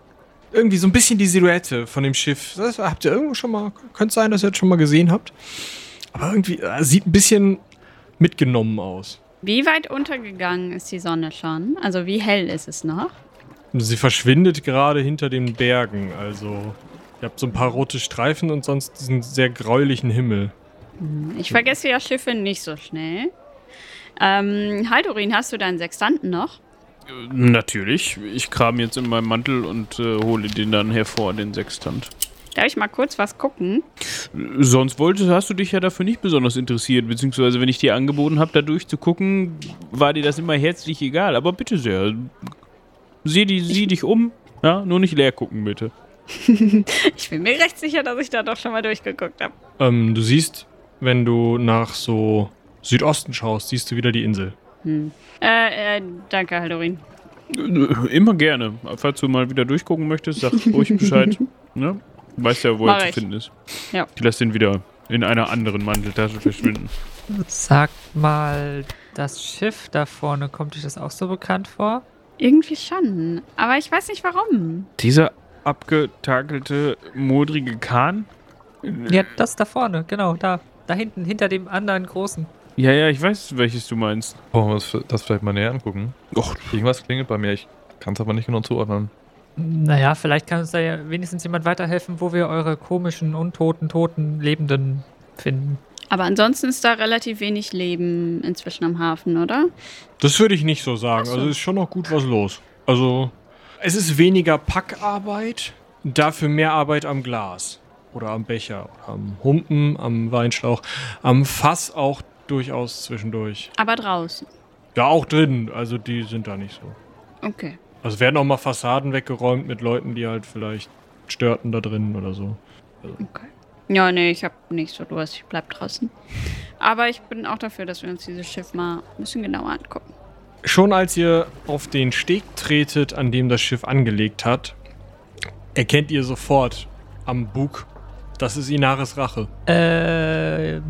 Speaker 8: irgendwie so ein bisschen die Silhouette von dem Schiff. Das habt ihr irgendwo schon mal, könnte sein, dass ihr das schon mal gesehen habt. Aber irgendwie äh, sieht ein bisschen mitgenommen aus.
Speaker 6: Wie weit untergegangen ist die Sonne schon? Also wie hell ist es noch?
Speaker 8: Sie verschwindet gerade hinter den Bergen. Also, ihr habt so ein paar rote Streifen und sonst diesen sehr gräulichen Himmel.
Speaker 6: Ich vergesse ja Schiffe nicht so schnell. Ähm, Haldorin, hast du deinen Sextanten noch?
Speaker 4: Natürlich. Ich kram jetzt in meinem Mantel und äh, hole den dann hervor, den Sextant.
Speaker 6: Darf ich mal kurz was gucken?
Speaker 4: Sonst wolltest, hast du dich ja dafür nicht besonders interessiert, beziehungsweise wenn ich dir angeboten habe, da durchzugucken, war dir das immer herzlich egal. Aber bitte sehr, sieh, die, sieh dich um, ja, nur nicht leer gucken, bitte.
Speaker 6: Ich bin mir recht sicher, dass ich da doch schon mal durchgeguckt habe.
Speaker 8: Ähm, du siehst, wenn du nach so Südosten schaust, siehst du wieder die Insel.
Speaker 6: Hm. Äh, äh, danke, Haldorin.
Speaker 4: Äh, Immer gerne. Falls du mal wieder durchgucken möchtest, sag ruhig Bescheid. ne? Weißt ja, wo
Speaker 6: Mach
Speaker 4: er zu
Speaker 6: ich.
Speaker 4: finden ist.
Speaker 6: Ja.
Speaker 4: Ich lasse den wieder in einer anderen Manteltasche verschwinden.
Speaker 3: Sag mal, das Schiff da vorne, kommt dir das auch so bekannt vor?
Speaker 6: Irgendwie schon. Aber ich weiß nicht warum.
Speaker 4: Dieser abgetakelte, modrige Kahn?
Speaker 3: Ja, das da vorne, genau, da. Da hinten, hinter dem anderen großen.
Speaker 4: Ja, ja, ich weiß, welches du meinst.
Speaker 2: Wollen wir uns das vielleicht mal näher angucken?
Speaker 4: Och,
Speaker 2: Irgendwas klingelt bei mir, ich kann es aber nicht genau zuordnen.
Speaker 3: Naja, vielleicht kann uns da ja wenigstens jemand weiterhelfen, wo wir eure komischen, untoten, toten, Lebenden finden.
Speaker 6: Aber ansonsten ist da relativ wenig Leben inzwischen am Hafen, oder?
Speaker 8: Das würde ich nicht so sagen.
Speaker 6: So.
Speaker 8: Also ist schon noch gut was los. Also, es ist weniger Packarbeit, dafür mehr Arbeit am Glas. Oder am Becher, oder am Humpen, am Weinschlauch, am Fass auch durchaus zwischendurch.
Speaker 6: Aber draußen.
Speaker 8: Ja, auch drin. Also die sind da nicht so.
Speaker 6: Okay.
Speaker 8: Also werden auch mal Fassaden weggeräumt mit Leuten, die halt vielleicht störten da drin oder so.
Speaker 6: Okay. Ja, nee, ich hab nicht so Durst. Ich bleib draußen. Aber ich bin auch dafür, dass wir uns dieses Schiff mal ein bisschen genauer angucken.
Speaker 8: Schon als ihr auf den Steg tretet, an dem das Schiff angelegt hat, erkennt ihr sofort am Bug, das ist Inaris Rache.
Speaker 3: Ähm,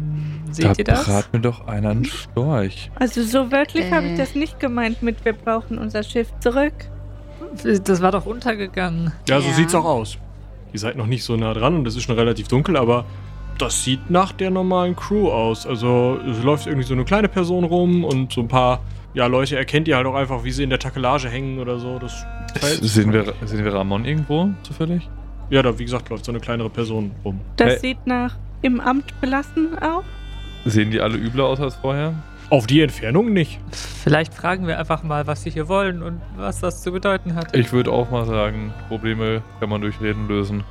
Speaker 3: seht ihr das?
Speaker 2: brat mir doch einer einen Storch.
Speaker 5: Also so wörtlich habe
Speaker 6: Äh.
Speaker 5: ich das nicht gemeint mit wir brauchen unser Schiff zurück.
Speaker 3: Das war doch untergegangen.
Speaker 8: Ja, so
Speaker 6: Ja.
Speaker 8: sieht's auch aus. Ihr seid noch nicht so nah dran und es ist schon relativ dunkel, aber das sieht nach der normalen Crew aus. Also es läuft irgendwie so eine kleine Person rum und so ein paar ja, Leute erkennt ihr halt auch einfach, wie sie in der Takelage hängen oder so. Das
Speaker 2: Sehen wir, sehen wir Ramon irgendwo zufällig?
Speaker 8: Ja, da wie gesagt läuft so eine kleinere Person rum.
Speaker 5: Das
Speaker 2: Hey.
Speaker 5: sieht nach im Amt belassen aus.
Speaker 2: Sehen die alle übler aus als vorher?
Speaker 8: Auf die Entfernung nicht.
Speaker 3: Vielleicht fragen wir einfach mal, was sie hier wollen und was das zu bedeuten hat.
Speaker 2: Ich würde auch mal sagen, Probleme kann man durch Reden lösen.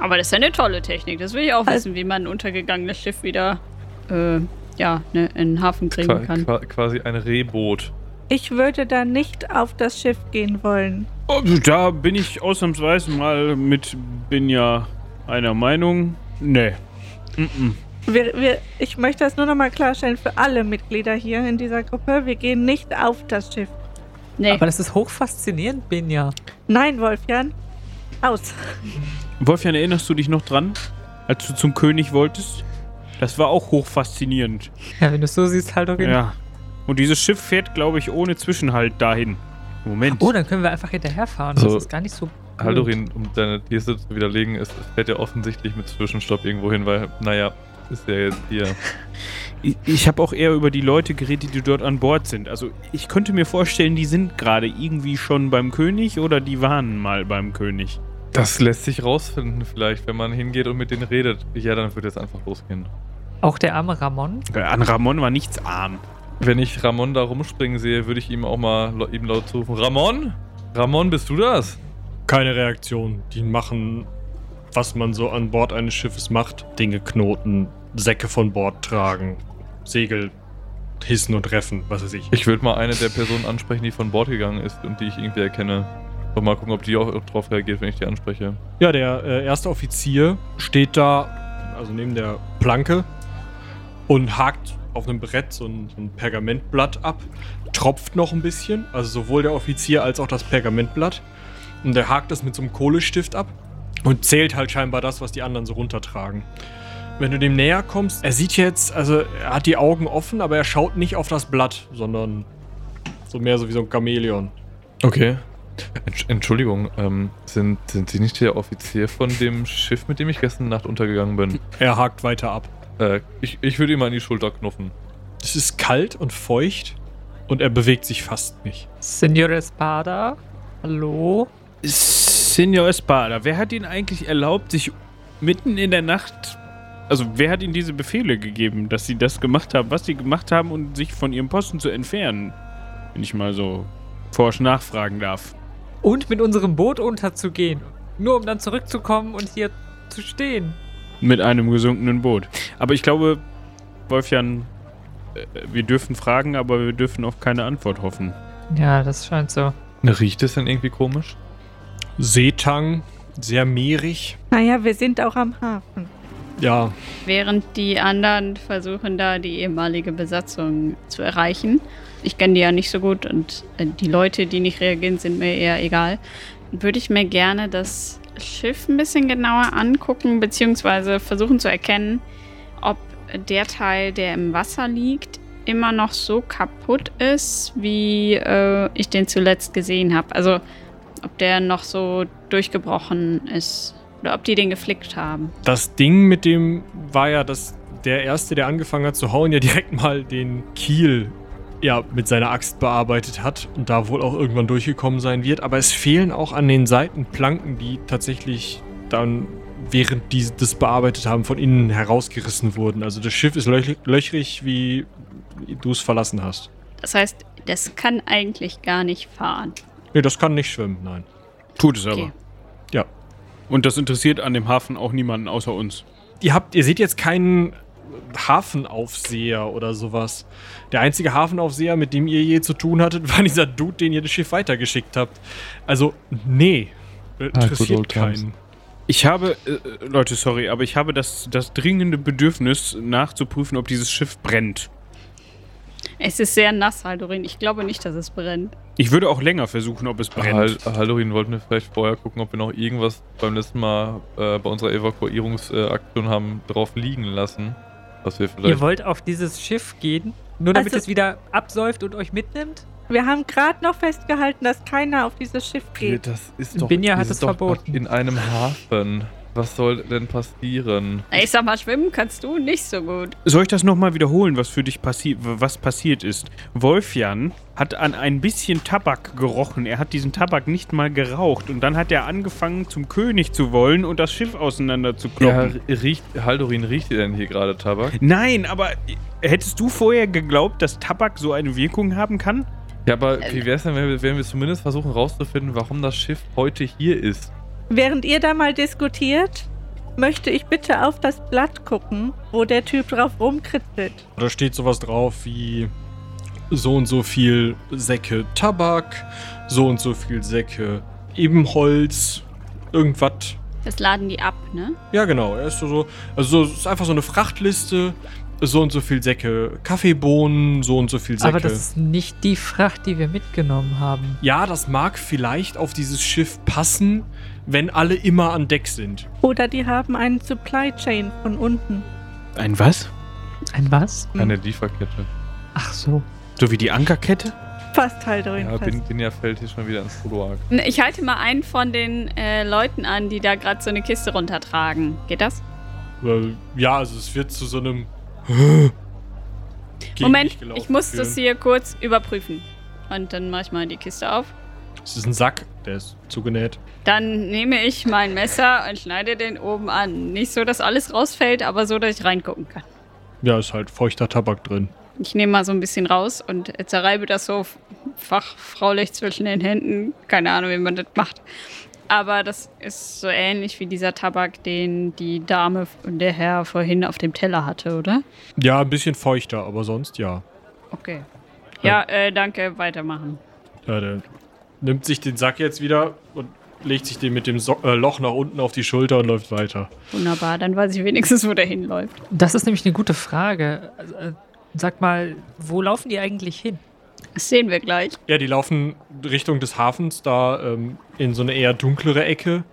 Speaker 6: Aber das ist ja eine tolle Technik. Das will ich auch
Speaker 5: Also-
Speaker 6: wissen, wie man ein untergegangenes Schiff wieder, äh, ja, ne, in den Hafen kriegen
Speaker 2: Qua
Speaker 6: kann.
Speaker 2: qua quasi ein Rehboot.
Speaker 5: Ich würde da nicht auf das Schiff gehen wollen.
Speaker 4: Oh, da bin ich ausnahmsweise mal mit Binja einer Meinung. Nee. Mm-mm.
Speaker 5: Wir, wir, ich möchte das nur noch mal klarstellen für alle Mitglieder hier in dieser Gruppe. Wir gehen nicht auf das Schiff.
Speaker 6: Nee,
Speaker 3: Aber das ist hochfaszinierend, Binja.
Speaker 5: Nein, Wolfjan. Aus.
Speaker 4: Wolfjan, erinnerst du dich noch dran, als du zum König wolltest? Das war auch hochfaszinierend.
Speaker 3: Ja, wenn du es so siehst, halt auch
Speaker 4: Ja. Und dieses Schiff fährt, glaube ich, ohne Zwischenhalt dahin. Moment.
Speaker 3: Oh, dann können wir einfach hinterherfahren.
Speaker 2: So.
Speaker 3: Das ist gar nicht so.
Speaker 2: Haldorin, um deine These zu widerlegen, es fährt ja offensichtlich mit Zwischenstopp irgendwo hin, weil, naja, ist ja jetzt hier.
Speaker 4: Ich, ich habe auch eher über die Leute geredet, die dort an Bord sind. Also ich könnte mir vorstellen, die sind gerade irgendwie schon beim König oder die waren mal beim König.
Speaker 2: Das lässt sich rausfinden, vielleicht, wenn man hingeht und mit denen redet. Ja, dann wird jetzt einfach losgehen.
Speaker 3: Auch der arme Ramon.
Speaker 4: An Ramon war nichts arm.
Speaker 2: Wenn ich Ramon da rumspringen sehe, würde ich ihm auch mal ihm laut zurufen: Ramon? Ramon, bist du das?
Speaker 8: Keine Reaktion. Die machen, was man so an Bord eines Schiffes macht. Dinge knoten, Säcke von Bord tragen, Segel hissen und reffen, was weiß ich.
Speaker 2: Ich würde mal eine der Personen ansprechen, die von Bord gegangen ist und die ich irgendwie erkenne. Und mal gucken, ob die auch drauf reagiert, wenn ich die anspreche.
Speaker 8: Ja, der äh, erste Offizier steht da, also neben der Planke, und hakt auf einem Brett so ein, so ein Pergamentblatt ab, tropft noch ein bisschen, also sowohl der Offizier als auch das Pergamentblatt. Und der hakt das mit so einem Kohlestift ab und zählt halt scheinbar das, was die anderen so runtertragen. Wenn du dem näher kommst, er sieht jetzt, also er hat die Augen offen, aber er schaut nicht auf das Blatt, sondern so mehr so wie so ein Chamäleon.
Speaker 2: Okay. Entsch- Entschuldigung, ähm, sind, sind Sie nicht der Offizier von dem Schiff, mit dem ich gestern Nacht untergegangen bin?
Speaker 8: Er hakt weiter ab.
Speaker 2: Äh, ich, ich würde ihm an die Schulter knuffen.
Speaker 8: Es ist kalt und feucht und er bewegt sich fast nicht.
Speaker 3: Signor Espada? Hallo?
Speaker 4: Senor Espada, wer hat Ihnen eigentlich erlaubt, sich mitten in der Nacht. Also, wer hat Ihnen diese Befehle gegeben, dass Sie das gemacht haben, was Sie gemacht haben und sich von Ihrem Posten zu entfernen? Wenn ich mal so forsch nachfragen darf.
Speaker 3: Und mit unserem Boot unterzugehen. Nur um dann zurückzukommen und hier zu stehen.
Speaker 4: Mit einem gesunkenen Boot. Aber ich glaube, Wolfjan, äh, wir dürfen fragen, aber wir dürfen auf keine Antwort hoffen.
Speaker 3: Ja, das scheint so.
Speaker 2: Riecht es denn irgendwie komisch?
Speaker 8: Seetang, sehr meerig.
Speaker 5: Naja, wir sind auch am Hafen.
Speaker 8: Ja,
Speaker 6: Während die anderen versuchen, da die ehemalige Besatzung zu erreichen. Ich kenne die ja nicht so gut und äh, die Leute, die nicht reagieren, sind mir eher egal. Würde ich mir gerne das Schiff ein bisschen genauer angucken, beziehungsweise versuchen zu erkennen, ob der Teil, der im Wasser liegt, immer noch so kaputt ist, wie äh, ich den zuletzt gesehen habe. Also ob der noch so durchgebrochen ist oder ob die den geflickt haben.
Speaker 8: das Ding mit dem war ja, dass der Erste, der angefangen hat zu hauen, ja direkt mal den Kiel ja, mit seiner Axt bearbeitet hat und da wohl auch irgendwann durchgekommen sein wird. Aber es fehlen auch an den Seiten Planken, die tatsächlich dann während die das bearbeitet haben, von innen herausgerissen wurden. Also das Schiff ist löch löchrig, wie du es verlassen hast.
Speaker 6: Das heißt, das kann eigentlich gar nicht fahren.
Speaker 8: Nee, das kann nicht schwimmen, nein.
Speaker 4: Tut es
Speaker 6: Okay.
Speaker 4: aber. Und das interessiert an dem Hafen auch niemanden außer uns.
Speaker 8: Ihr habt, ihr seht jetzt keinen Hafenaufseher oder sowas. Der einzige Hafenaufseher, mit dem ihr je zu tun hattet, war dieser Dude, den ihr das Schiff weitergeschickt habt. Also, nee.
Speaker 2: good
Speaker 8: Interessiert
Speaker 2: times.
Speaker 8: keinen.
Speaker 4: Ich habe, äh, Leute, sorry, aber ich habe das, das dringende Bedürfnis nachzuprüfen, ob dieses Schiff brennt.
Speaker 6: Es ist sehr nass, Haldorin. Ich glaube nicht, dass es brennt.
Speaker 4: Ich würde auch länger versuchen, ob es brennt.
Speaker 2: Hal Hallorin, wollten wir vielleicht vorher gucken, ob wir noch irgendwas beim letzten Mal äh, bei unserer Evakuierungsaktion haben drauf liegen lassen. Was wir
Speaker 3: Ihr
Speaker 2: vielleicht.
Speaker 3: wollt auf dieses Schiff gehen, nur damit
Speaker 5: Also-
Speaker 3: es wieder absäuft und euch mitnimmt?
Speaker 5: Wir haben gerade noch festgehalten, dass keiner auf dieses Schiff geht.
Speaker 2: Das ist doch,
Speaker 3: Binja hat
Speaker 2: das
Speaker 3: es verboten.
Speaker 2: in einem Hafen. Was soll denn passieren?
Speaker 6: Ich sag mal, schwimmen kannst du nicht so gut.
Speaker 4: Soll ich das nochmal wiederholen, was für dich passiert, was passiert ist? Wolfjan hat an ein bisschen Tabak gerochen. Er hat diesen Tabak nicht mal geraucht. Und dann hat er angefangen, zum König zu wollen und das Schiff auseinander zu
Speaker 2: Ja,
Speaker 4: kloppen.
Speaker 2: riecht, Haldorin, riecht ihr denn hier gerade Tabak?
Speaker 4: Nein, aber hättest du vorher geglaubt, dass Tabak so eine Wirkung haben kann?
Speaker 2: Ja, aber wie wäre es denn, wenn wir, wenn wir zumindest versuchen rauszufinden, warum das Schiff heute hier ist?
Speaker 5: Während ihr da mal diskutiert, möchte ich bitte auf das Blatt gucken, wo der Typ drauf rumkritzelt.
Speaker 8: Da steht sowas drauf wie so und so viel Säcke Tabak, so und so viel Säcke Ebenholz, irgendwas.
Speaker 6: Das laden die ab, ne?
Speaker 8: Ja, genau. Er ist so- so, also so, es ist einfach so eine Frachtliste. So und so viel Säcke Kaffeebohnen, so und so viel Säcke.
Speaker 3: Aber das ist nicht die Fracht, die wir mitgenommen haben.
Speaker 8: ja, das mag vielleicht auf dieses Schiff passen, wenn alle immer an Deck sind.
Speaker 5: Oder die haben einen Supply Chain von unten.
Speaker 4: Ein was?
Speaker 3: Ein was?
Speaker 2: Eine Lieferkette.
Speaker 3: Ach so.
Speaker 4: So wie die Ankerkette?
Speaker 5: Fast halt drin.
Speaker 2: Ja,
Speaker 5: fast.
Speaker 2: bin, Binja fällt hier schon wieder ins Poloark.
Speaker 6: Ich halte mal einen von den äh, Leuten an, die da gerade so eine Kiste runtertragen. Geht das?
Speaker 8: Ja, also es wird zu so einem.
Speaker 6: Moment, ich muss
Speaker 8: führen.
Speaker 6: das hier kurz überprüfen. Und dann mache ich mal die Kiste auf.
Speaker 8: Es ist ein Sack, der ist zugenäht.
Speaker 6: Dann nehme ich mein Messer und schneide den oben an. Nicht so, dass alles rausfällt, aber so, dass ich reingucken kann.
Speaker 8: Ja, ist halt feuchter Tabak drin.
Speaker 6: Ich nehme mal so ein bisschen raus und zerreibe das so fachfraulich zwischen den Händen. Keine Ahnung, wie man das macht. Aber das ist so ähnlich wie dieser Tabak, den die Dame und der Herr vorhin auf dem Teller hatte, oder?
Speaker 8: Ja, ein bisschen feuchter, aber sonst ja.
Speaker 6: Okay. Ja, äh, danke, weitermachen.
Speaker 8: ja der nimmt sich den Sack jetzt wieder und legt sich den mit dem so äh, Loch nach unten auf die Schulter und läuft weiter.
Speaker 6: Wunderbar, dann weiß ich wenigstens, wo der hinläuft.
Speaker 3: Das ist nämlich eine gute Frage. Also, äh, Sag mal, wo laufen die eigentlich hin?
Speaker 6: Das sehen wir gleich.
Speaker 8: Ja, die laufen Richtung des Hafens, da ähm, in so eine eher dunklere Ecke,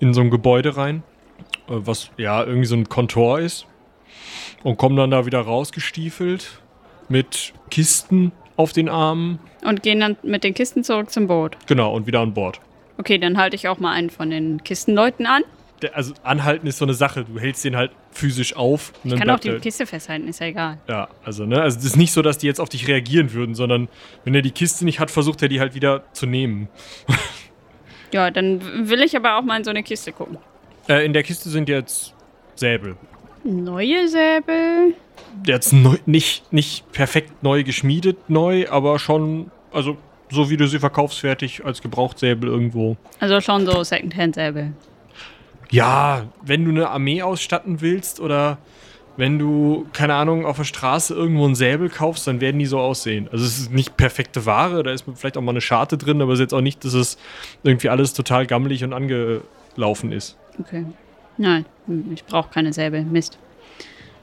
Speaker 8: in so ein Gebäude rein, äh, was ja irgendwie so ein Kontor ist. Und kommen dann da wieder rausgestiefelt mit Kisten auf den Armen.
Speaker 6: Und gehen dann mit den Kisten zurück zum Boot.
Speaker 8: Genau, und wieder an Bord.
Speaker 6: Okay, dann halte ich auch mal einen von den Kistenleuten an.
Speaker 8: Der, also anhalten ist so eine Sache. Du hältst den halt physisch auf. Und
Speaker 6: Ich kann auch die
Speaker 8: er-
Speaker 6: Kiste festhalten, ist ja egal.
Speaker 8: Ja, also, ne, also es ist nicht so, dass die jetzt auf dich reagieren würden, sondern wenn er die Kiste nicht hat, versucht er die halt wieder zu nehmen.
Speaker 6: Ja, dann will ich aber auch mal in so eine Kiste gucken.
Speaker 8: Äh, in der Kiste sind jetzt Säbel.
Speaker 6: Neue Säbel.
Speaker 8: Jetzt neu, nicht, nicht perfekt neu geschmiedet, neu, aber schon, also so wie du sie verkaufsfertig als Gebrauchtsäbel irgendwo.
Speaker 6: Also schon so Secondhand-Säbel.
Speaker 8: Ja, wenn du eine Armee ausstatten willst oder wenn du, keine Ahnung, auf der Straße irgendwo einen Säbel kaufst, dann werden die so aussehen. Also es ist nicht perfekte Ware, da ist vielleicht auch mal eine Scharte drin, aber es ist jetzt auch nicht, dass es irgendwie alles total gammelig und angelaufen ist.
Speaker 6: Okay. Nein, ich brauche keine Säbel. Mist.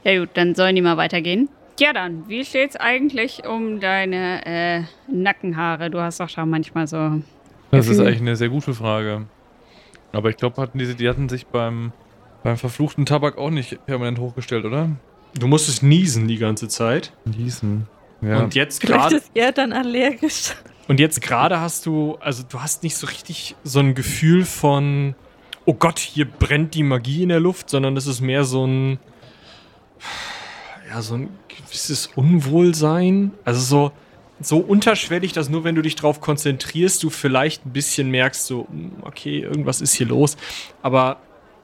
Speaker 6: Ja gut, dann sollen die mal weitergehen. Ja dann, wie steht's eigentlich um deine äh, Nackenhaare? Du hast doch da manchmal so...
Speaker 2: Das ist
Speaker 6: Gefühl.
Speaker 2: eigentlich eine sehr gute Frage. Aber ich glaube, hatten diese, die hatten sich beim, beim verfluchten Tabak auch nicht permanent hochgestellt, oder?
Speaker 8: Du musstest niesen die ganze Zeit.
Speaker 2: Niesen. Ja.
Speaker 8: Und jetzt gerade
Speaker 5: ist er dann allergisch.
Speaker 8: und jetzt gerade hast du, also du hast nicht so richtig so ein Gefühl von, oh Gott, hier brennt die Magie in der Luft, sondern es ist mehr so ein, ja, so ein gewisses Unwohlsein. Also so, so unterschwellig, dass nur wenn du dich drauf konzentrierst, du vielleicht ein bisschen merkst, so, hm, okay, irgendwas ist hier los. Aber,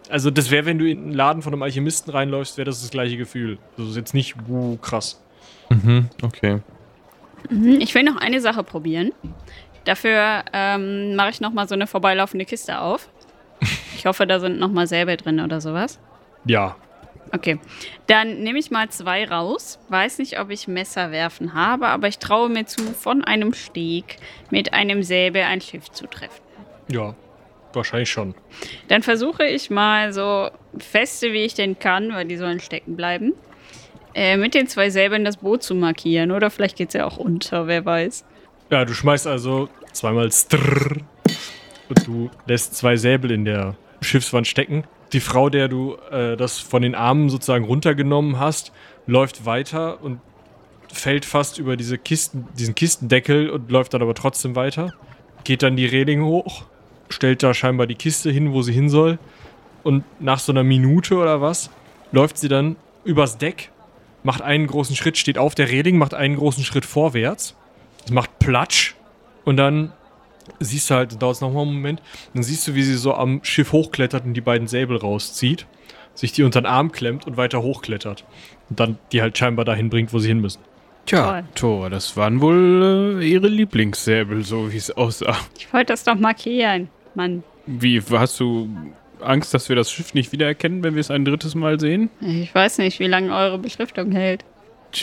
Speaker 8: also das wäre, wenn du in einen Laden von einem Alchemisten reinläufst, wäre das das gleiche Gefühl. Also das ist jetzt nicht, uh, krass.
Speaker 2: Mhm, okay.
Speaker 6: Mhm, Ich will noch eine Sache probieren. Dafür ähm, mache ich nochmal so eine vorbeilaufende Kiste auf. Ich hoffe, da sind nochmal Säbel drin oder sowas.
Speaker 8: Ja,
Speaker 6: Okay, dann nehme ich mal zwei raus. Weiß nicht, ob ich Messer werfen habe, aber ich traue mir zu, von einem Steg mit einem Säbel ein Schiff zu treffen.
Speaker 8: ja, wahrscheinlich schon.
Speaker 6: Dann versuche ich mal so feste, wie ich denn kann, weil die sollen stecken bleiben, äh, mit den zwei Säbeln das Boot zu markieren. Oder vielleicht geht es ja auch unter, wer weiß.
Speaker 8: Ja, du schmeißt also zweimal Strrr und du lässt zwei Säbel in der Schiffswand stecken. Die Frau, der du äh, das von den Armen sozusagen runtergenommen hast, läuft weiter und fällt fast über diese Kisten, diesen Kistendeckel und läuft dann aber trotzdem weiter. Geht dann die Reling hoch, stellt da scheinbar die Kiste hin, wo sie hin soll. Und nach so einer Minute oder was läuft sie dann übers Deck, macht einen großen Schritt, steht auf der Reling, macht einen großen Schritt vorwärts. Es macht Platsch und dann siehst du halt, dauert es nochmal einen Moment, dann siehst du, wie sie so am Schiff hochklettert und die beiden Säbel rauszieht, sich die unter den Arm klemmt und weiter hochklettert. Und dann die halt scheinbar dahin bringt, wo sie hin müssen.
Speaker 4: Tja,
Speaker 6: Toll.
Speaker 4: Thor, das waren wohl äh, ihre Lieblingssäbel, so wie es aussah.
Speaker 6: Ich wollte das doch markieren, Mann.
Speaker 4: Wie, hast du Angst, dass wir das Schiff nicht wiedererkennen, wenn wir es ein drittes Mal sehen?
Speaker 6: Ich weiß nicht, wie lange eure Beschriftung hält.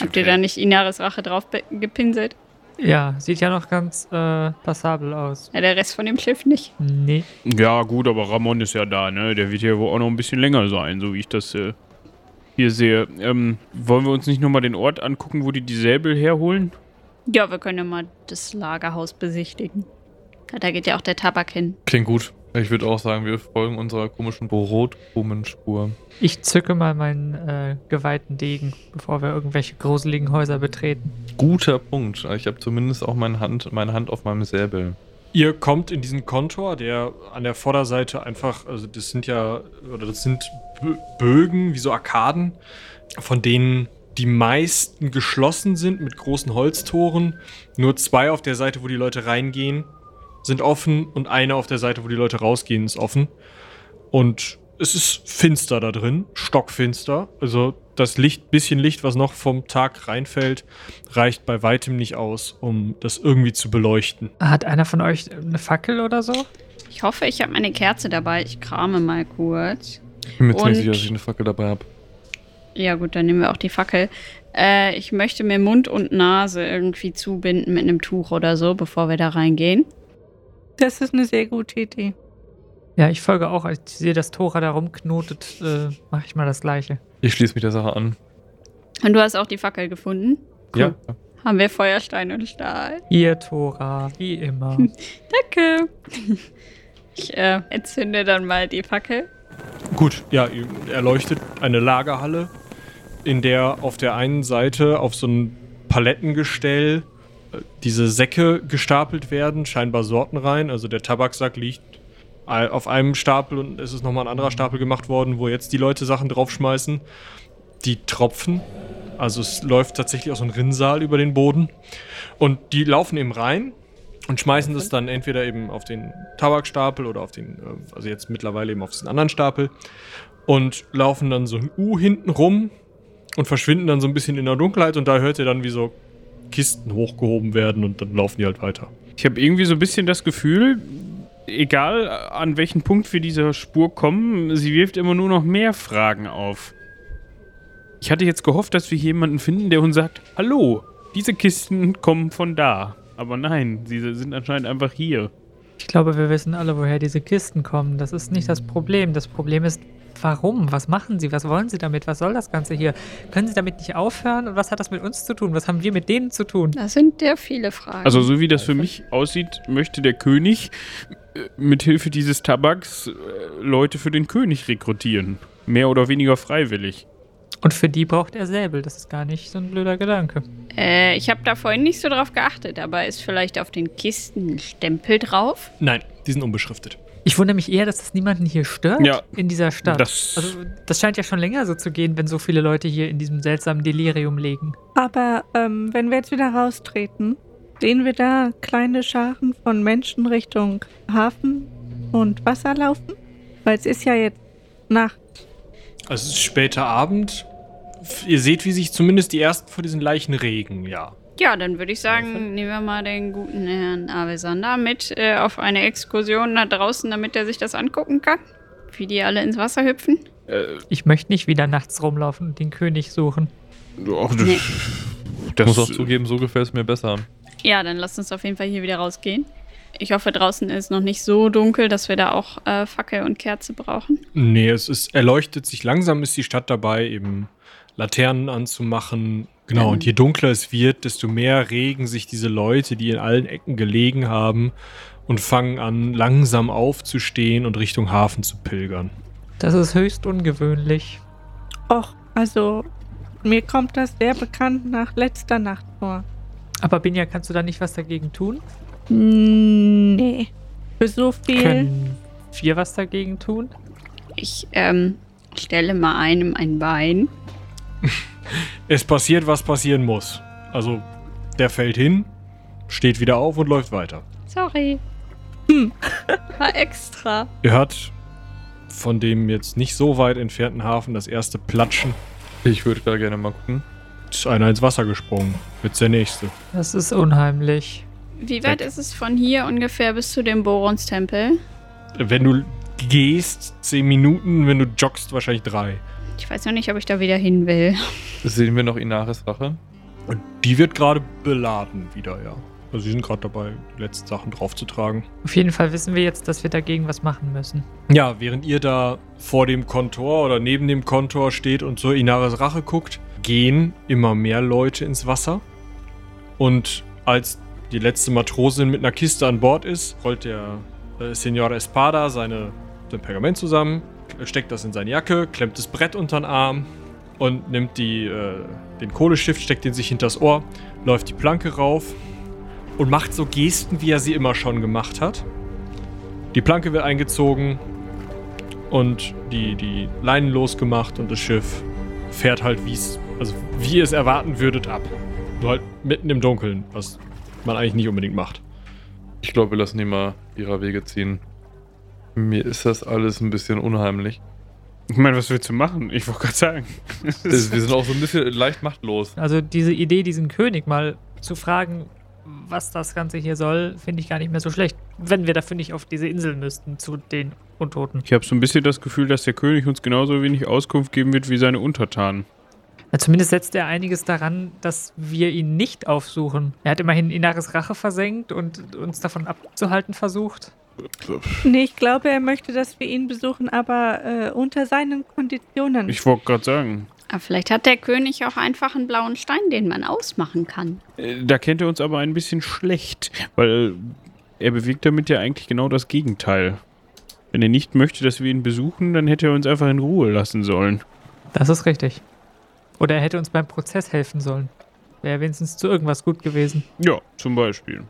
Speaker 6: Habt ihr da nicht Inaris Rache drauf gepinselt?
Speaker 3: Ja, sieht ja noch ganz äh, passabel aus.
Speaker 6: Ja, der Rest von dem Schiff nicht.
Speaker 3: Nee.
Speaker 4: Ja, gut, aber Ramon ist ja da, ne? Der wird ja wohl auch noch ein bisschen länger sein, so wie ich das äh, hier sehe. Ähm, wollen wir uns nicht nochmal den Ort angucken, wo die die Säbel herholen?
Speaker 6: Ja, wir können ja mal das Lagerhaus besichtigen. Da geht ja auch der Tabak hin.
Speaker 2: Klingt gut. Ich würde auch sagen, wir folgen unserer komischen Brotkrumenspur.
Speaker 3: Ich zücke mal meinen äh, geweihten Degen, bevor wir irgendwelche gruseligen Häuser betreten.
Speaker 2: Guter Punkt. Ich habe zumindest auch meine Hand, meine Hand auf meinem Säbel.
Speaker 8: Ihr kommt in diesen Kontor, der an der Vorderseite einfach, also das sind ja, oder das sind Bö- Bögen, wie so Arkaden, von denen die meisten geschlossen sind mit großen Holztoren. Nur zwei auf der Seite, wo die Leute reingehen, sind offen und eine auf der Seite, wo die Leute rausgehen, ist offen. Und es ist finster da drin, stockfinster. Also das Licht, bisschen Licht, was noch vom Tag reinfällt, reicht bei weitem nicht aus, um das irgendwie zu beleuchten.
Speaker 3: Hat einer von euch eine Fackel oder so?
Speaker 6: Ich hoffe, ich habe meine Kerze dabei. Ich krame mal kurz.
Speaker 2: Ich bin mir ziemlich sicher, dass ich eine Fackel dabei habe.
Speaker 6: Ja, gut, dann nehmen wir auch die Fackel. Äh, ich möchte mir Mund und Nase irgendwie zubinden mit einem Tuch oder so, bevor wir da reingehen.
Speaker 5: Das ist eine sehr gute Idee.
Speaker 3: Ja, ich folge auch. Als ich sehe, dass Tora da rumknotet, äh, mache ich mal das Gleiche.
Speaker 2: Ich schließe mich der Sache an.
Speaker 6: Und du hast auch die Fackel gefunden. Cool.
Speaker 2: Ja.
Speaker 6: Haben wir Feuerstein und Stahl.
Speaker 3: Hier, Tora, wie immer.
Speaker 6: Danke. Ich äh, entzünde dann mal die Fackel.
Speaker 8: Gut, ja, ihr erleuchtet eine Lagerhalle, in der auf der einen Seite auf so ein Palettengestell diese Säcke gestapelt werden, scheinbar sortenrein. Also der Tabaksack liegt auf einem Stapel und es ist nochmal ein anderer Stapel gemacht worden, wo jetzt die Leute Sachen draufschmeißen. Die tropfen. Also es läuft tatsächlich auch so ein Rinnsal über den Boden. Und die laufen eben rein und schmeißen das dann entweder eben auf den Tabakstapel oder auf den, äh, also jetzt mittlerweile eben auf diesen anderen Stapel und laufen dann so ein U hinten rum und verschwinden dann so ein bisschen in der Dunkelheit und da hört ihr dann, wie so Kisten hochgehoben werden und dann laufen die halt weiter.
Speaker 4: Ich habe irgendwie so ein bisschen das Gefühl, egal an welchen Punkt wir dieser Spur kommen, sie wirft immer nur noch mehr Fragen auf. Ich hatte jetzt gehofft, dass wir jemanden finden, der uns sagt, hallo, diese Kisten kommen von da. Aber nein, sie sind anscheinend einfach hier.
Speaker 3: Ich glaube, wir wissen alle, woher diese Kisten kommen. Das ist nicht das Problem. Das Problem ist, warum? Was machen sie? Was wollen sie damit? Was soll das Ganze hier? Können sie damit nicht aufhören? Und was hat das mit uns zu tun? Was haben wir mit denen zu tun?
Speaker 6: Das sind sehr viele Fragen.
Speaker 4: Also so wie das für mich aussieht, möchte der König äh, mit Hilfe dieses Tabaks äh, Leute für den König rekrutieren. Mehr oder weniger freiwillig.
Speaker 3: Und für die braucht er Säbel. Das ist gar nicht so ein blöder Gedanke.
Speaker 6: äh, ich habe da vorhin nicht so drauf geachtet, aber ist vielleicht auf den Kisten ein Stempel drauf?
Speaker 8: Nein, die sind unbeschriftet.
Speaker 3: Ich wundere mich eher, dass das niemanden hier stört
Speaker 4: Ja,
Speaker 3: in dieser Stadt.
Speaker 4: das-
Speaker 3: also, das scheint ja schon länger so zu gehen, wenn so viele Leute hier in diesem seltsamen Delirium liegen.
Speaker 5: Aber ähm, wenn wir jetzt wieder raustreten, sehen wir da kleine Scharen von Menschen Richtung Hafen und Wasser laufen? Weil es ist ja jetzt Nacht.
Speaker 8: Also es ist später Abend. Ihr seht, wie sich zumindest die ersten von diesen Leichen regen, ja.
Speaker 6: Ja, dann würde ich sagen, nehmen wir mal den guten Herrn Avesander mit äh, auf eine Exkursion da draußen, damit er sich das angucken kann. Wie die alle ins Wasser hüpfen.
Speaker 4: Äh,
Speaker 3: Ich möchte nicht wieder nachts rumlaufen und den König suchen.
Speaker 4: ach, das,
Speaker 6: Nee.
Speaker 7: Ich
Speaker 4: das,
Speaker 7: muss auch zugeben, so gefällt es mir besser.
Speaker 6: Ja, dann lasst uns auf jeden Fall hier wieder rausgehen. Ich hoffe, draußen ist noch nicht so dunkel, dass wir da auch äh, Fackel und Kerze brauchen.
Speaker 8: Nee, es ist, erleuchtet sich langsam, ist die Stadt dabei, eben Laternen anzumachen. Genau, und je dunkler es wird, desto mehr regen sich diese Leute, die in allen Ecken gelegen haben und fangen an, langsam aufzustehen und Richtung Hafen zu pilgern.
Speaker 3: Das ist höchst ungewöhnlich.
Speaker 5: Och, also mir kommt das sehr bekannt nach letzter Nacht vor.
Speaker 3: Aber Binja, kannst du da nicht was dagegen tun?
Speaker 5: Nee. Für so viel.
Speaker 3: Können wir was dagegen tun?
Speaker 6: Ich ähm, stelle mal einem ein Bein.
Speaker 8: Es passiert, was passieren muss. Also, der fällt hin, steht wieder auf und läuft weiter.
Speaker 6: Sorry. Hm. War extra.
Speaker 8: Ihr hört von dem jetzt nicht so weit entfernten Hafen das erste Platschen.
Speaker 7: Ich würde da gerne mal gucken.
Speaker 8: Ist einer ins Wasser gesprungen. Jetzt der nächste.
Speaker 3: Das ist unheimlich.
Speaker 6: Wie weit ist es von hier ungefähr bis zu dem Borons-Tempel?
Speaker 8: Wenn du gehst, 10 Minuten, wenn du joggst, wahrscheinlich drei.
Speaker 6: Ich weiß noch nicht, ob ich da wieder hin will.
Speaker 7: Sehen wir noch Inaris Rache?
Speaker 8: Und die wird gerade beladen wieder, ja. Also sie sind gerade dabei, die letzten Sachen draufzutragen.
Speaker 3: Auf jeden Fall wissen wir jetzt, dass wir dagegen was machen müssen.
Speaker 8: Ja, während ihr da vor dem Kontor oder neben dem Kontor steht und zur Inaris Rache guckt, gehen immer mehr Leute ins Wasser. Und als die letzte Matrosin mit einer Kiste an Bord ist, rollt der äh, Senor Espada seine, sein Pergament zusammen, steckt das in seine Jacke, klemmt das Brett unter den Arm und nimmt die, äh, den Kohlestift, steckt den sich hinters Ohr, läuft die Planke rauf und macht so Gesten, wie er sie immer schon gemacht hat. Die Planke wird eingezogen und die, die Leinen losgemacht und das Schiff fährt halt, wie es, also wie ihr es erwarten würdet, ab. Nur halt mitten im Dunkeln, was man eigentlich nicht unbedingt macht.
Speaker 7: Ich glaube, wir lassen die mal ihrer Wege ziehen. Mir ist das alles ein bisschen unheimlich.
Speaker 4: ich meine, was willst du machen? Ich wollte gerade sagen.
Speaker 7: Wir sind auch so ein bisschen leicht machtlos.
Speaker 3: Also diese Idee, diesen König mal zu fragen, was das Ganze hier soll, finde ich gar nicht mehr so schlecht. Wenn wir dafür nicht auf diese Insel müssten, zu den Untoten.
Speaker 4: Ich habe so ein bisschen das Gefühl, dass der König uns genauso wenig Auskunft geben wird wie seine Untertanen.
Speaker 3: Ja, zumindest setzt er einiges daran, dass wir ihn nicht aufsuchen. Er hat immerhin Inaris Rache versenkt und uns davon abzuhalten versucht.
Speaker 5: Nee, ich glaube, er möchte, dass wir ihn besuchen, aber äh, unter seinen Konditionen.
Speaker 4: Ich wollte gerade sagen.
Speaker 6: Aber vielleicht hat der König auch einfach einen blauen Stein, den man ausmachen kann.
Speaker 4: Äh, Da kennt er uns aber ein bisschen schlecht, weil er bewegt damit ja eigentlich genau das Gegenteil. Wenn er nicht möchte, dass wir ihn besuchen, dann hätte er uns einfach in Ruhe lassen sollen.
Speaker 3: Das ist richtig. Oder er hätte uns beim Prozess helfen sollen. Wäre wenigstens zu irgendwas gut gewesen.
Speaker 4: Ja, zum Beispiel.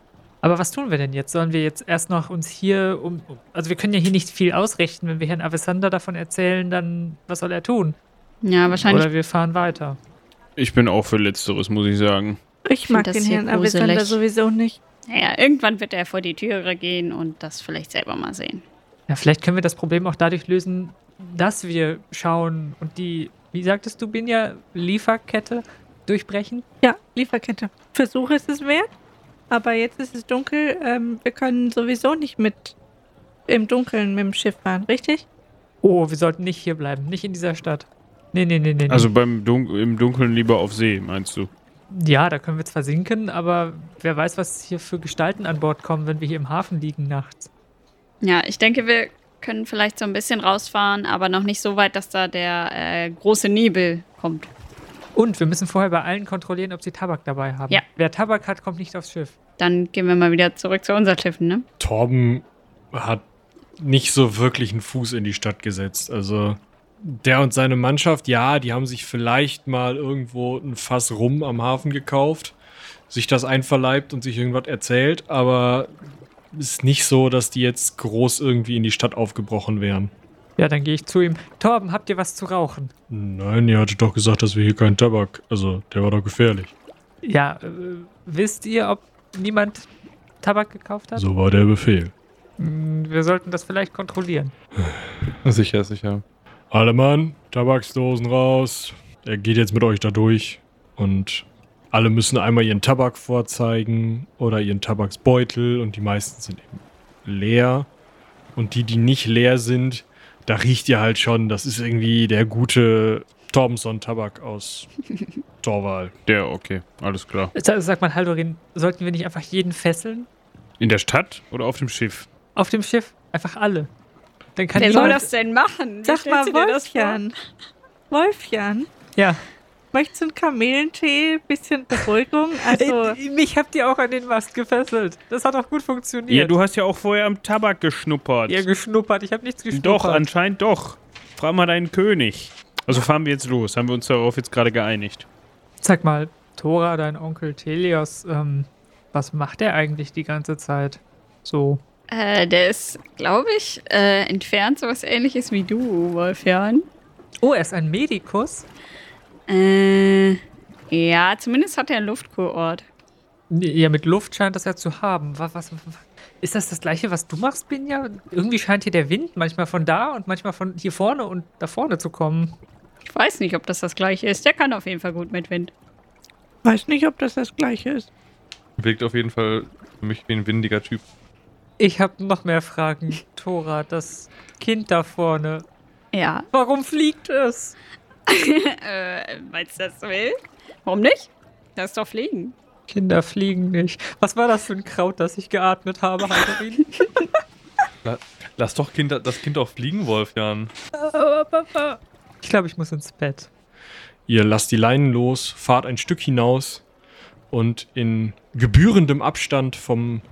Speaker 3: Aber was tun wir denn jetzt? Sollen wir jetzt erst noch uns hier um. Also, wir können ja hier nicht viel ausrichten. Wenn wir Herrn Avesander davon erzählen, dann was soll er tun?
Speaker 6: Ja, wahrscheinlich.
Speaker 3: Oder wir fahren weiter.
Speaker 4: Ich bin auch für Letzteres, muss ich sagen.
Speaker 5: Ich mag
Speaker 6: das
Speaker 5: den Herrn Avesander sowieso nicht.
Speaker 6: Naja, irgendwann wird er vor die Türe gehen und das vielleicht selber mal sehen.
Speaker 3: Ja, vielleicht können wir das Problem auch dadurch lösen, dass wir schauen und die, wie sagtest du, Binja, Lieferkette durchbrechen?
Speaker 5: Ja, Lieferkette. Versuch ist es wert. Aber jetzt ist es dunkel. Ähm, wir können sowieso nicht mit im Dunkeln mit dem Schiff fahren, richtig?
Speaker 3: Oh, wir sollten nicht hier bleiben, nicht in dieser Stadt. Nee, nee, nee, nee.
Speaker 4: Also beim Dun im Dunkeln lieber auf See, meinst du?
Speaker 3: Ja, da können wir zwar sinken, aber wer weiß, was hier für Gestalten an Bord kommen, wenn wir hier im Hafen liegen nachts.
Speaker 6: Ja, ich denke, wir können vielleicht so ein bisschen rausfahren, aber noch nicht so weit, dass da der äh, große Nebel kommt.
Speaker 3: Und wir müssen vorher bei allen kontrollieren, ob sie Tabak dabei haben.
Speaker 6: Ja.
Speaker 3: Wer Tabak hat, kommt nicht aufs Schiff.
Speaker 6: Dann gehen wir mal wieder zurück zu unseren Schiffen, ne?
Speaker 8: Torben hat nicht so wirklich einen Fuß in die Stadt gesetzt. Also der und seine Mannschaft, ja, die haben sich vielleicht mal irgendwo ein Fass rum am Hafen gekauft, sich das einverleibt und sich irgendwas erzählt, aber ist nicht so, dass die jetzt groß irgendwie in die Stadt aufgebrochen wären.
Speaker 3: Ja, dann gehe ich zu ihm. Torben, habt ihr was zu rauchen?
Speaker 8: Nein, ihr hattet doch gesagt, dass wir hier keinen Tabak. Also, der war doch gefährlich.
Speaker 3: Ja, äh, wisst ihr, ob niemand Tabak gekauft hat?
Speaker 8: So war der Befehl.
Speaker 3: Hm, Wir sollten das vielleicht kontrollieren.
Speaker 7: Sicher, sicher.
Speaker 8: Alle Mann, Tabaksdosen raus. Er geht jetzt mit euch da durch. Und alle müssen einmal ihren Tabak vorzeigen oder ihren Tabaksbeutel. Und die meisten sind eben leer. Und die, die nicht leer sind, da riecht ihr halt schon, das ist irgendwie der gute Thompson-Tabak aus Torwal.
Speaker 4: Der, okay, alles klar.
Speaker 3: Sag, sag mal, Haldorin, sollten wir nicht einfach jeden fesseln?
Speaker 4: In der Stadt oder auf dem Schiff?
Speaker 3: Auf dem Schiff? Einfach alle. Dann kann
Speaker 6: Wer soll das denn machen? Wie
Speaker 5: Sag mal? Wolfjan. Wolfjan,
Speaker 3: Ja.
Speaker 5: Möchtest du einen Kamelentee? Bisschen Beruhigung? Also,
Speaker 3: mich habt ihr auch an den Mast gefesselt. Das hat auch gut funktioniert.
Speaker 4: Ja, du hast ja auch vorher am Tabak geschnuppert.
Speaker 3: Ihr geschnuppert. Ich habe nichts geschnuppert.
Speaker 4: doch, anscheinend doch. Frag mal deinen König. Also fahren wir jetzt los. Haben wir uns darauf jetzt gerade geeinigt?
Speaker 3: Sag mal, Thora, dein Onkel Telios, ähm, was macht er eigentlich die ganze Zeit? So.
Speaker 6: Äh, der ist, glaube ich, äh, entfernt sowas ähnliches wie du, Wolfjan.
Speaker 3: Oh, er ist ein Medikus?
Speaker 6: Äh, ja, zumindest hat er einen Luftkurort.
Speaker 3: Ja, mit Luft scheint das ja zu haben. Was, was, was, ist das das gleiche, was du machst, Binja? Irgendwie scheint hier der Wind manchmal von da und manchmal von hier vorne und da vorne zu kommen.
Speaker 6: Ich weiß nicht, ob das das gleiche ist. Der kann auf jeden Fall gut mit Wind.
Speaker 5: weiß nicht, ob das das gleiche ist.
Speaker 7: Wirkt auf jeden Fall für mich wie ein windiger Typ.
Speaker 3: Ich habe noch mehr Fragen. Thora, das Kind da vorne.
Speaker 6: Ja.
Speaker 3: Warum fliegt es?
Speaker 6: Äh, meinst du das will? Warum nicht? Das ist doch Fliegen.
Speaker 3: Kinder fliegen nicht. Was war das für ein Kraut, das ich geatmet habe, Halterin?
Speaker 7: La lass doch kind, das Kind auch fliegen, Wolfjan.
Speaker 3: ich glaube, ich muss ins Bett.
Speaker 8: Ihr lasst die Leinen los, fahrt ein Stück hinaus und in gebührendem Abstand vom,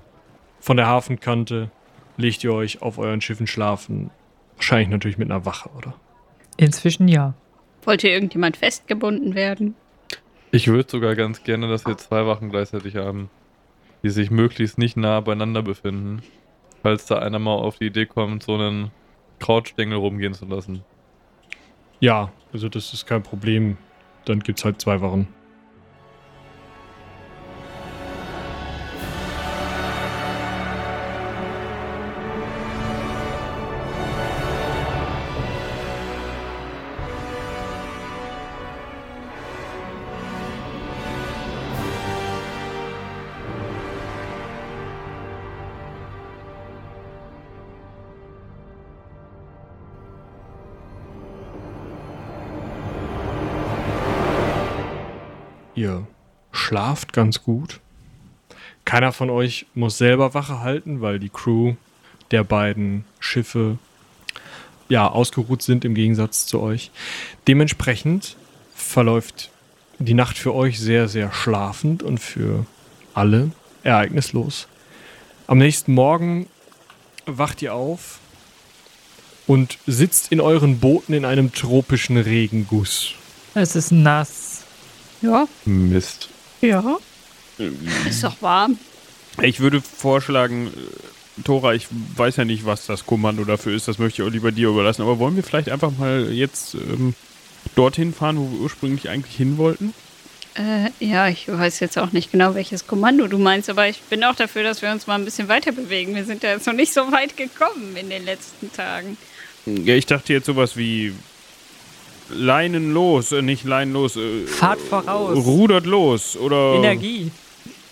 Speaker 8: von der Hafenkante legt ihr euch auf euren Schiffen schlafen. Wahrscheinlich natürlich mit einer Wache, oder?
Speaker 3: Inzwischen ja.
Speaker 6: Wollte irgendjemand festgebunden werden?
Speaker 7: Ich würde sogar ganz gerne, dass wir zwei Wachen gleichzeitig haben, die sich möglichst nicht nah beieinander befinden. Falls da einer mal auf die Idee kommt, so einen Krautstängel rumgehen zu lassen.
Speaker 8: Ja, also das ist kein Problem. Dann gibt's halt zwei Wachen. Schlaft ganz gut. Keiner von euch muss selber Wache halten, weil die Crew der beiden Schiffe ja ausgeruht sind im Gegensatz zu euch. Dementsprechend verläuft die Nacht für euch sehr, sehr schlafend und für alle ereignislos. Am nächsten Morgen wacht ihr auf und sitzt in euren Booten in einem tropischen Regenguss.
Speaker 3: Es ist nass.
Speaker 6: Ja.
Speaker 7: Mist.
Speaker 5: Ja.
Speaker 6: Ist doch warm.
Speaker 4: Ich würde vorschlagen, äh, Tora, ich weiß ja nicht, was das Kommando dafür ist, das möchte ich auch lieber dir überlassen, aber wollen wir vielleicht einfach mal jetzt ähm, dorthin fahren, wo wir ursprünglich eigentlich hin wollten?
Speaker 6: Äh, ja, ich weiß jetzt auch nicht genau, welches Kommando du meinst, aber ich bin auch dafür, dass wir uns mal ein bisschen weiter bewegen. Wir sind ja jetzt noch nicht so weit gekommen in den letzten Tagen.
Speaker 4: Ja, ich dachte jetzt sowas wie Leinen los, äh, nicht Leinen los, äh,
Speaker 3: Fahrt voraus.
Speaker 4: rudert los oder
Speaker 3: Energie.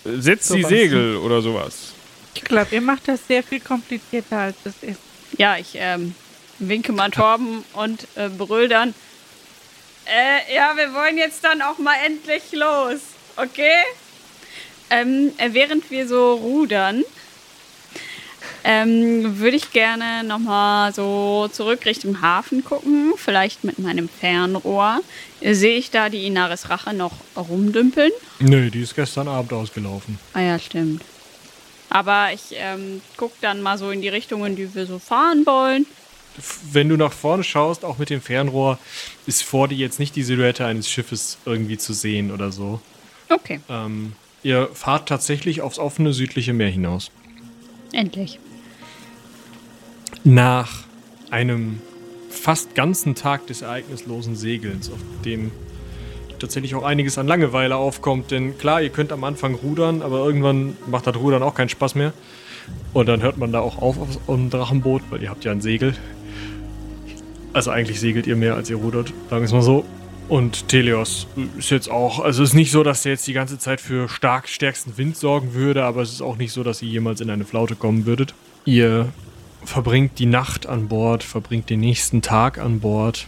Speaker 4: setzt die
Speaker 3: Sowas.
Speaker 4: Segel oder sowas.
Speaker 5: Ich glaube, ihr macht das sehr viel komplizierter, als es ist.
Speaker 6: Ja, ich ähm, winke mal Torben und äh, brüll dann. Äh, ja, wir wollen jetzt dann auch mal endlich los, okay? Ähm, äh, während wir so rudern, ähm, würde ich gerne nochmal so zurück Richtung Hafen gucken, vielleicht mit meinem Fernrohr. Sehe ich da die Inaris Rache noch rumdümpeln?
Speaker 8: Nee, die ist gestern Abend ausgelaufen.
Speaker 6: Ah ja, stimmt. Aber ich ähm, gucke dann mal so in die Richtung, in die wir so fahren wollen.
Speaker 8: Wenn du nach vorne schaust, auch mit dem Fernrohr, ist vor dir jetzt nicht die Silhouette eines Schiffes irgendwie zu sehen oder so.
Speaker 6: Okay,
Speaker 8: Ähm, ihr fahrt tatsächlich aufs offene südliche Meer hinaus.
Speaker 6: endlich.
Speaker 8: Nach einem fast ganzen Tag des ereignislosen Segelns, auf dem tatsächlich auch einiges an Langeweile aufkommt. Denn klar, ihr könnt am Anfang rudern, aber irgendwann macht das Rudern auch keinen Spaß mehr. Und dann hört man da auch auf auf dem Drachenboot, weil ihr habt ja ein Segel. Also eigentlich segelt ihr mehr, als ihr rudert, sagen wir es mal so. Und Teleos ist jetzt auch, also es ist nicht so, dass der jetzt die ganze Zeit für stark stärksten Wind sorgen würde, aber es ist auch nicht so, dass ihr jemals in eine Flaute kommen würdet. Ihr verbringt die Nacht an Bord, verbringt den nächsten Tag an Bord.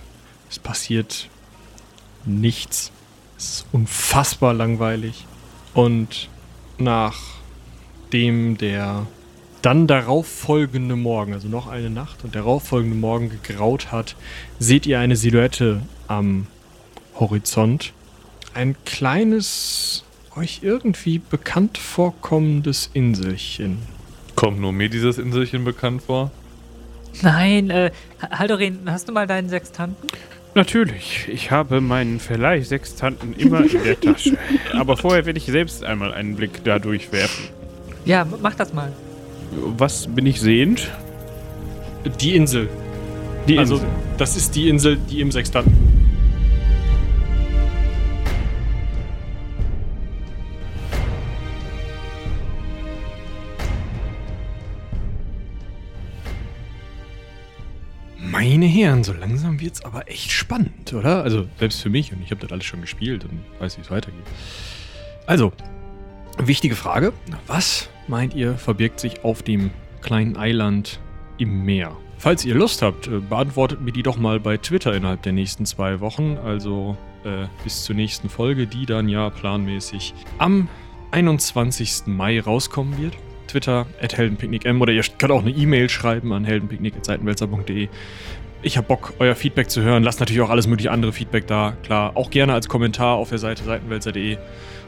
Speaker 8: Es passiert nichts. Es ist unfassbar langweilig. Und nachdem der dann darauf folgende Morgen, also noch eine Nacht und darauf folgende Morgen gegraut hat, seht ihr eine Silhouette am Horizont. Ein kleines, euch irgendwie bekannt vorkommendes Inselchen.
Speaker 2: Kommt nur mir dieses Inselchen bekannt vor?
Speaker 3: Nein, äh, Haldorin, hast du mal deinen Sextanten?
Speaker 4: Natürlich, ich habe meinen Verleih-Sextanten immer in der Tasche. Aber vorher werde ich selbst einmal einen Blick da durchwerfen.
Speaker 3: Ja, mach das mal.
Speaker 4: Was bin ich sehend?
Speaker 8: Die Insel.
Speaker 4: Die
Speaker 8: also,
Speaker 4: Insel.
Speaker 8: das ist die Insel, die im Sextanten. Meine Herren, so langsam wird's aber echt spannend, oder? Also, selbst für mich, und ich habe das alles schon gespielt und weiß, wie es weitergeht. Also, wichtige Frage. Was meint ihr, verbirgt sich auf dem kleinen Eiland im Meer? Falls ihr Lust habt, äh, beantwortet mir die doch mal bei Twitter innerhalb der nächsten zwei Wochen. Also äh, bis zur nächsten Folge, die dann ja planmäßig am 21. Mai rauskommen wird. Twitter at heldenpicknickm oder ihr könnt auch eine E-Mail schreiben an heldenpicknick.seitenwälzer.de. Ich habe Bock, euer Feedback zu hören. Lasst natürlich auch alles mögliche andere Feedback da. Klar, auch gerne als Kommentar auf der Seite seitenwälzer.de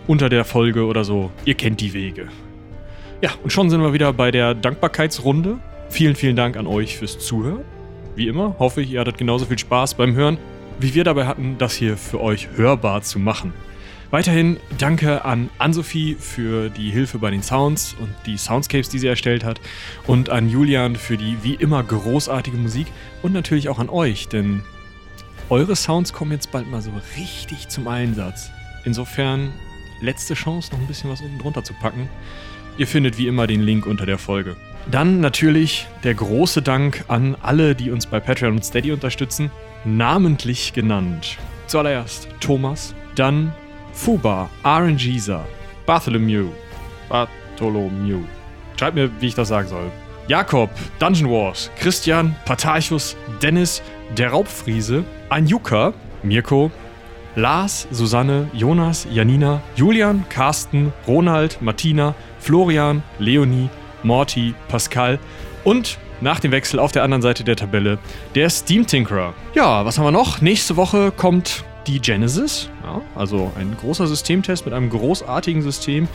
Speaker 8: unter der Folge oder so. Ihr kennt die Wege. Ja, und schon sind wir wieder bei der Dankbarkeitsrunde. Vielen, vielen Dank an euch fürs Zuhören. Wie immer hoffe ich, ihr hattet genauso viel Spaß beim Hören, wie wir dabei hatten, das hier für euch hörbar zu machen. Weiterhin danke an Ann-Sophie für die Hilfe bei den Sounds und die Soundscapes, die sie erstellt hat. Und an Julian für die wie immer großartige Musik. Und natürlich auch an euch, denn eure Sounds kommen jetzt bald mal so richtig zum Einsatz. Insofern letzte Chance, noch ein bisschen was unten drunter zu packen. Ihr findet wie immer den Link unter der Folge. Dann natürlich der große Dank an alle, die uns bei Patreon und Steady unterstützen, namentlich genannt. Zuallererst Thomas, dann Fuba, RNGisa, Bartholomew, Bartholomew. Schreibt mir, wie ich das sagen soll. Jakob, Dungeon Wars, Christian, Patarchus, Dennis, der Raubfriese, Anjuka, Mirko, Lars, Susanne, Jonas, Janina, Julian, Carsten, Ronald, Martina, Florian, Leonie, Morty, Pascal und nach dem Wechsel auf der anderen Seite der Tabelle der Steam Tinkerer. Ja, was haben wir noch? Nächste Woche kommt die Genesis, ja, also ein großer Systemtest mit einem großartigen System.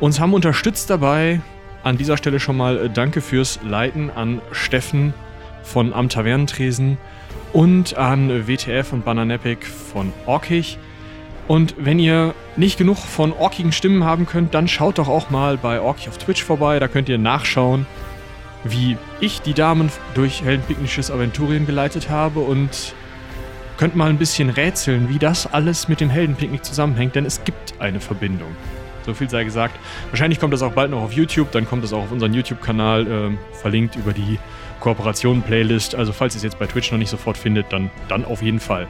Speaker 8: Uns haben unterstützt dabei. An dieser Stelle schon mal äh, Danke fürs Leiten an Steffen von Am Tavernentresen und an WTF und Bananepic von Orkich. Und wenn ihr nicht genug von orkigen Stimmen haben könnt, dann schaut doch auch mal bei Orki auf Twitch vorbei. Da könnt ihr nachschauen, wie ich die Damen durch heldenpicknisches Aventurien geleitet habe und könnt mal ein bisschen rätseln, wie das alles mit dem Heldenpicknick zusammenhängt, denn es gibt eine Verbindung. So viel sei gesagt. Wahrscheinlich kommt das auch bald noch auf YouTube, dann kommt das auch auf unseren YouTube-Kanal ähm, verlinkt über die Kooperation-Playlist. Also falls ihr es jetzt bei Twitch noch nicht sofort findet, dann, dann auf jeden Fall.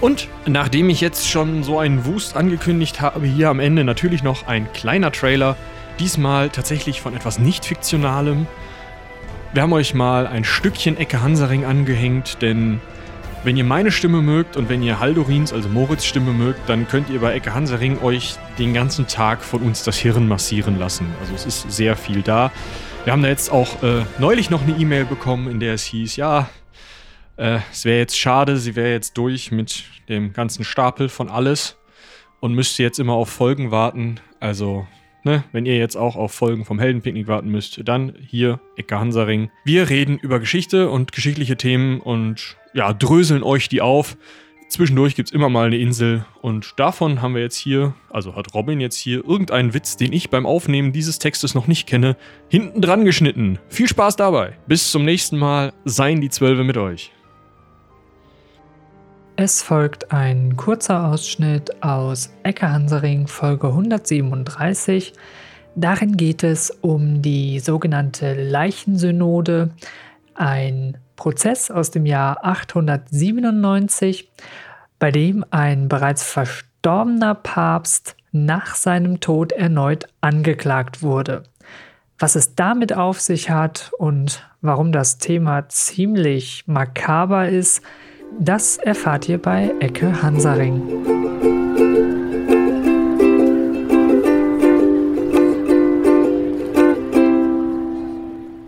Speaker 8: Und nachdem ich jetzt schon so einen Wust angekündigt habe, hier am Ende natürlich noch ein kleiner Trailer. Diesmal tatsächlich von etwas nicht fiktionalem. Wir haben euch mal ein Stückchen Ecke Hansaring angehängt, denn wenn ihr meine Stimme mögt und wenn ihr Haldorins, also Moritz Stimme mögt, dann könnt ihr bei Ecke Hansaring euch den ganzen Tag von uns das Hirn massieren lassen. Also es ist sehr viel da. Wir haben da jetzt auch äh, neulich noch eine E-Mail bekommen, in der es hieß, ja, äh, es wäre jetzt schade, sie wäre jetzt durch mit dem ganzen Stapel von alles und müsste jetzt immer auf Folgen warten. Also, ne, wenn ihr jetzt auch auf Folgen vom Heldenpicknick warten müsst, dann hier Ecke Hansaring. Wir reden über Geschichte und geschichtliche Themen und ja, dröseln euch die auf. Zwischendurch gibt es immer mal eine Insel und davon haben wir jetzt hier, also hat Robin jetzt hier irgendeinen Witz, den ich beim Aufnehmen dieses Textes noch nicht kenne, hinten dran geschnitten. Viel Spaß dabei. Bis zum nächsten Mal. Seien die Zwölfe mit euch.
Speaker 3: Es folgt ein kurzer Ausschnitt aus Ecke Hansaring Folge 137. Darin geht es um die sogenannte Leichensynode, ein Prozess aus dem Jahr 897, bei dem ein bereits verstorbener Papst nach seinem Tod erneut angeklagt wurde. Was es damit auf sich hat und warum das Thema ziemlich makaber ist, das erfahrt ihr bei Ecke Hansaring.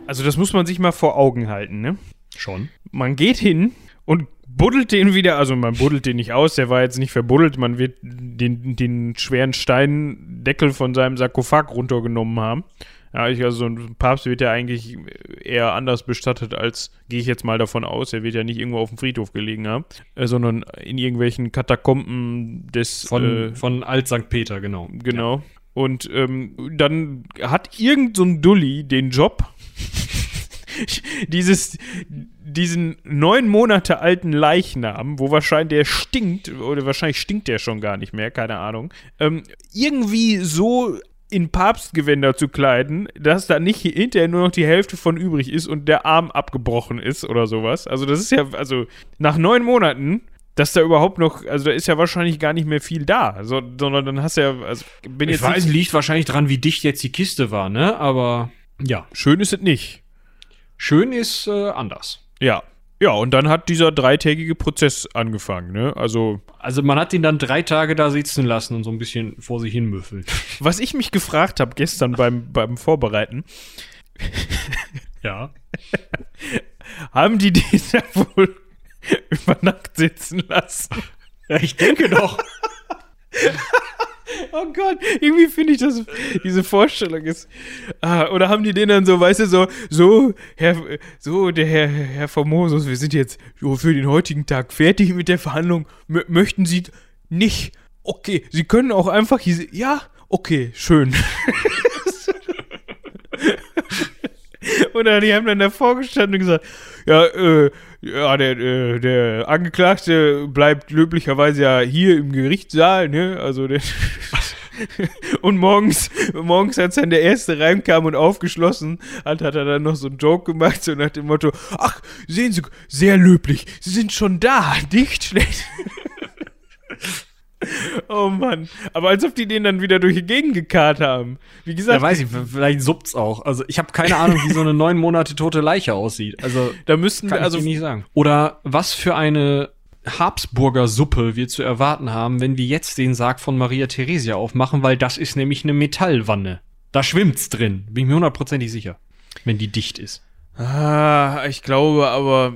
Speaker 4: Also das muss man sich mal vor Augen halten, ne?
Speaker 8: Schon.
Speaker 4: Man geht hin und buddelt den wieder, also man buddelt den nicht aus, der war jetzt nicht verbuddelt, man wird den, den schweren Steindeckel von seinem Sarkophag runtergenommen haben. Ja, ich, also so ein Papst wird ja eigentlich eher anders bestattet, als gehe ich jetzt mal davon aus. Er wird ja nicht irgendwo auf dem Friedhof gelegen haben, äh, sondern in irgendwelchen Katakomben des
Speaker 8: Von,
Speaker 4: äh,
Speaker 8: von Alt St. Peter, genau.
Speaker 4: Genau. Und ähm, dann hat irgend so ein Dulli den Job, dieses, diesen neun Monate alten Leichnam, wo wahrscheinlich der stinkt, oder wahrscheinlich stinkt der schon gar nicht mehr, keine Ahnung, ähm, irgendwie so in Papstgewänder zu kleiden, dass da nicht hinterher nur noch die Hälfte von übrig ist und der Arm abgebrochen ist oder sowas. Also das ist ja, also nach neun Monaten dass da überhaupt noch, also da ist ja wahrscheinlich gar nicht mehr viel da, so, sondern dann hast du ja, also bin
Speaker 8: Ich
Speaker 4: jetzt
Speaker 8: weiß, liegt wahrscheinlich dran, wie dicht jetzt die Kiste war, ne? Aber ja,
Speaker 4: schön ist es nicht.
Speaker 8: schön ist äh, anders.
Speaker 4: Ja. Ja, und dann hat dieser dreitägige Prozess angefangen, ne? Also,
Speaker 8: Also man hat ihn dann drei Tage da sitzen lassen und so ein bisschen vor sich hin müffeln.
Speaker 4: was ich mich gefragt habe gestern beim, beim Vorbereiten,
Speaker 8: Ja.
Speaker 4: haben die den da wohl über Nacht sitzen lassen?
Speaker 8: Ja, ich denke doch.
Speaker 4: Oh Gott, irgendwie finde ich das, diese Vorstellung ist. Ah, oder haben die den dann so, weißt du, so, so, Herr, so, der Herr, Herr Formosus, wir sind jetzt für den heutigen Tag fertig mit der Verhandlung. M möchten Sie nicht? Okay, Sie können auch einfach hier, ja, okay, schön. Oder die haben dann davor gestanden und gesagt, ja, äh, ja, der, äh, der Angeklagte bleibt löblicherweise ja hier im Gerichtssaal, ne? Also der und morgens, morgens, als dann der erste reinkam und aufgeschlossen hat, hat er dann noch so einen Joke gemacht, so nach dem Motto, ach, sehen Sie, sehr löblich, Sie sind schon da, nicht schlecht. oh Mann. Aber als ob die den dann wieder durch die Gegend gekarrt haben. Wie gesagt,
Speaker 8: Ja, weiß ich, vielleicht suppt's auch. Also ich habe keine Ahnung, wie so eine neun Monate tote Leiche aussieht. Also
Speaker 4: da müssten
Speaker 8: kann
Speaker 4: wir, also
Speaker 8: ich nicht sagen. Oder was für eine Habsburger Suppe wir zu erwarten haben, wenn wir jetzt den Sarg von Maria Theresia aufmachen, weil das ist nämlich eine Metallwanne. Da schwimmt's drin, bin ich mir hundertprozentig sicher, wenn die dicht ist.
Speaker 4: Ah, ich glaube aber,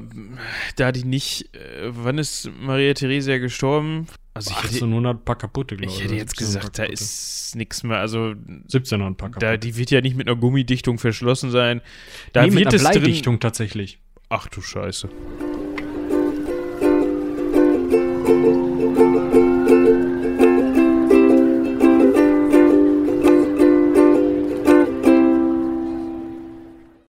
Speaker 4: da die nicht, äh, wann ist Maria Theresia gestorben? Also ich hätte,
Speaker 8: 1800 paar kaputte, glaube
Speaker 4: ich
Speaker 8: ich.
Speaker 4: hätte
Speaker 8: oder
Speaker 4: jetzt
Speaker 8: 1700
Speaker 4: gesagt, da ist nichts mehr. Also
Speaker 8: 1700 paar kaputte.
Speaker 4: da, die wird ja nicht mit einer Gummidichtung verschlossen sein. Da
Speaker 8: nee, mit
Speaker 4: wird
Speaker 8: einer
Speaker 4: es drin.
Speaker 8: Bleidichtung tatsächlich.
Speaker 4: Ach du Scheiße.